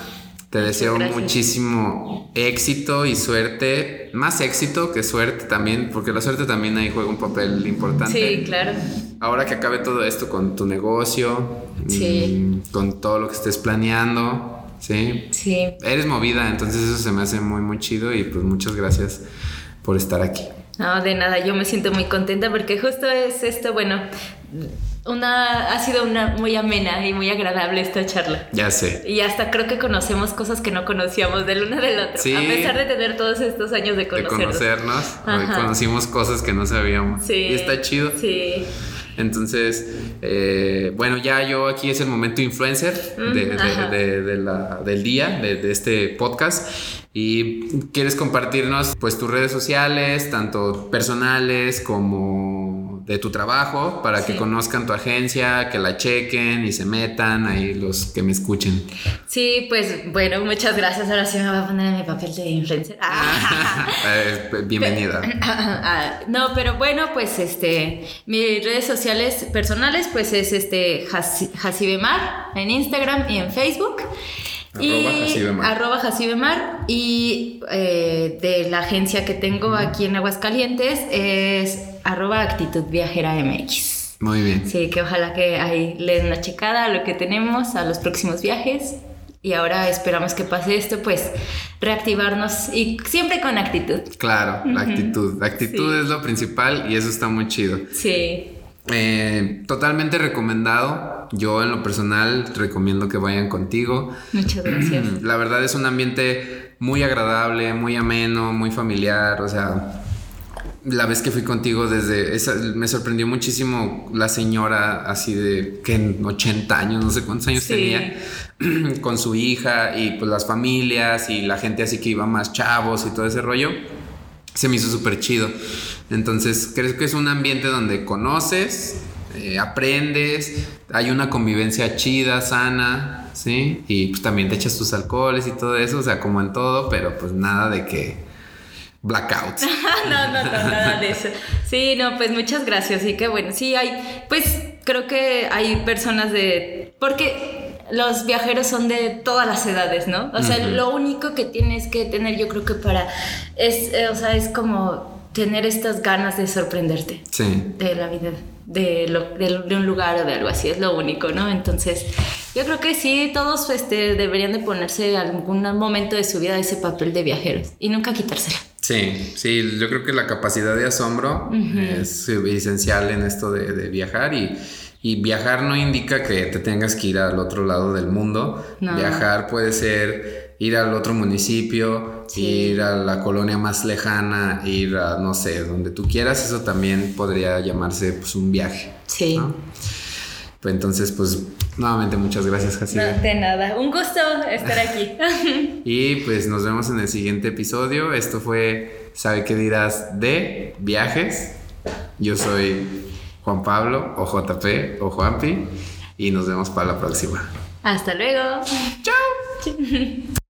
Te deseo gracias. muchísimo éxito y suerte, más éxito que suerte también, porque la suerte también ahí juega un papel importante. Sí, claro. Ahora que acabe todo esto con tu negocio, Sí. mm, con todo lo que estés planeando, ¿sí? Sí. Eres movida, entonces eso se me hace muy, muy chido y pues muchas gracias por estar aquí. No, de nada, yo me siento muy contenta porque justo es esto, bueno, una, ha sido una muy amena y muy agradable esta charla. Ya sé. Y hasta creo que conocemos cosas que no conocíamos del uno del otro. Sí. A pesar de tener todos estos años de De conocernos. conocernos, hoy Ajá. conocimos cosas que no sabíamos. Sí. Y está chido. Sí. Entonces, eh, bueno, ya yo aquí es el momento influencer de- de- de- de la- del día, de, de este podcast. Y quieres compartirnos pues tus redes sociales, tanto personales como de tu trabajo, para que conozcan tu agencia, que la chequen y se metan ahí los que me escuchen. Sí, pues bueno, muchas gracias. Ahora sí me voy a poner en mi papel de influencer. Ah. Eh, bienvenida. Ah, no, pero bueno, pues este, mis redes sociales personales, pues es este Jasibemar en Instagram y en Facebook. Arroba Jasibemar. y eh, de la agencia que tengo aquí en Aguascalientes es arroba actitud viajera MX. Muy bien. Sí, que ojalá que ahí le den una checada a lo que tenemos, a los próximos viajes. Y ahora esperamos que pase esto, pues reactivarnos y siempre con actitud. Claro, la actitud. La actitud Sí. es lo principal y eso está muy chido. Sí. Eh, totalmente recomendado. Yo en lo personal recomiendo que vayan contigo. Muchas gracias. La verdad es un ambiente muy agradable, muy ameno, muy familiar. O sea, la vez que fui contigo desde esa, me sorprendió muchísimo la señora así de que en 80 años, no sé cuántos años Sí. tenía, con su hija y pues las familias y la gente así que iba más chavos y todo ese rollo. Se me hizo súper chido. Entonces, creo que es un ambiente donde conoces, eh, aprendes, hay una convivencia chida, sana, ¿sí? Y pues también te echas tus alcoholes y todo eso, o sea, como en todo, pero pues nada de que blackout. no, no, no, nada de eso. Sí, no, pues muchas gracias. Y qué bueno. Sí, hay, pues creo que hay personas de. Porque los viajeros son de todas las edades, ¿no? O sea, lo único que tienes que tener, yo creo que para. Es, eh, o sea, es como tener estas ganas de sorprenderte Sí. de la vida, de, lo- de, de un lugar o de algo así, es lo único, ¿no? Entonces, yo creo que sí, todos este, deberían de ponerse algún momento de su vida ese papel de viajeros y nunca quitárselo. Sí, sí, yo creo que la capacidad de asombro es esencial en esto de, de viajar y, y viajar no indica que te tengas que ir al otro lado del mundo. No. Viajar puede ser ir al otro municipio, Sí. ir a la colonia más lejana, ir a, no sé, donde tú quieras, eso también podría llamarse pues un viaje. Sí. ¿no? Pues entonces, pues nuevamente muchas gracias, Jacibe. No, de nada. Un gusto estar aquí. Y pues nos vemos en el siguiente episodio. Esto fue ¿Sabe qué dirás de viajes? Yo soy Juan Pablo o JP o Juanpi y nos vemos para la próxima. Hasta luego. ¡Chao!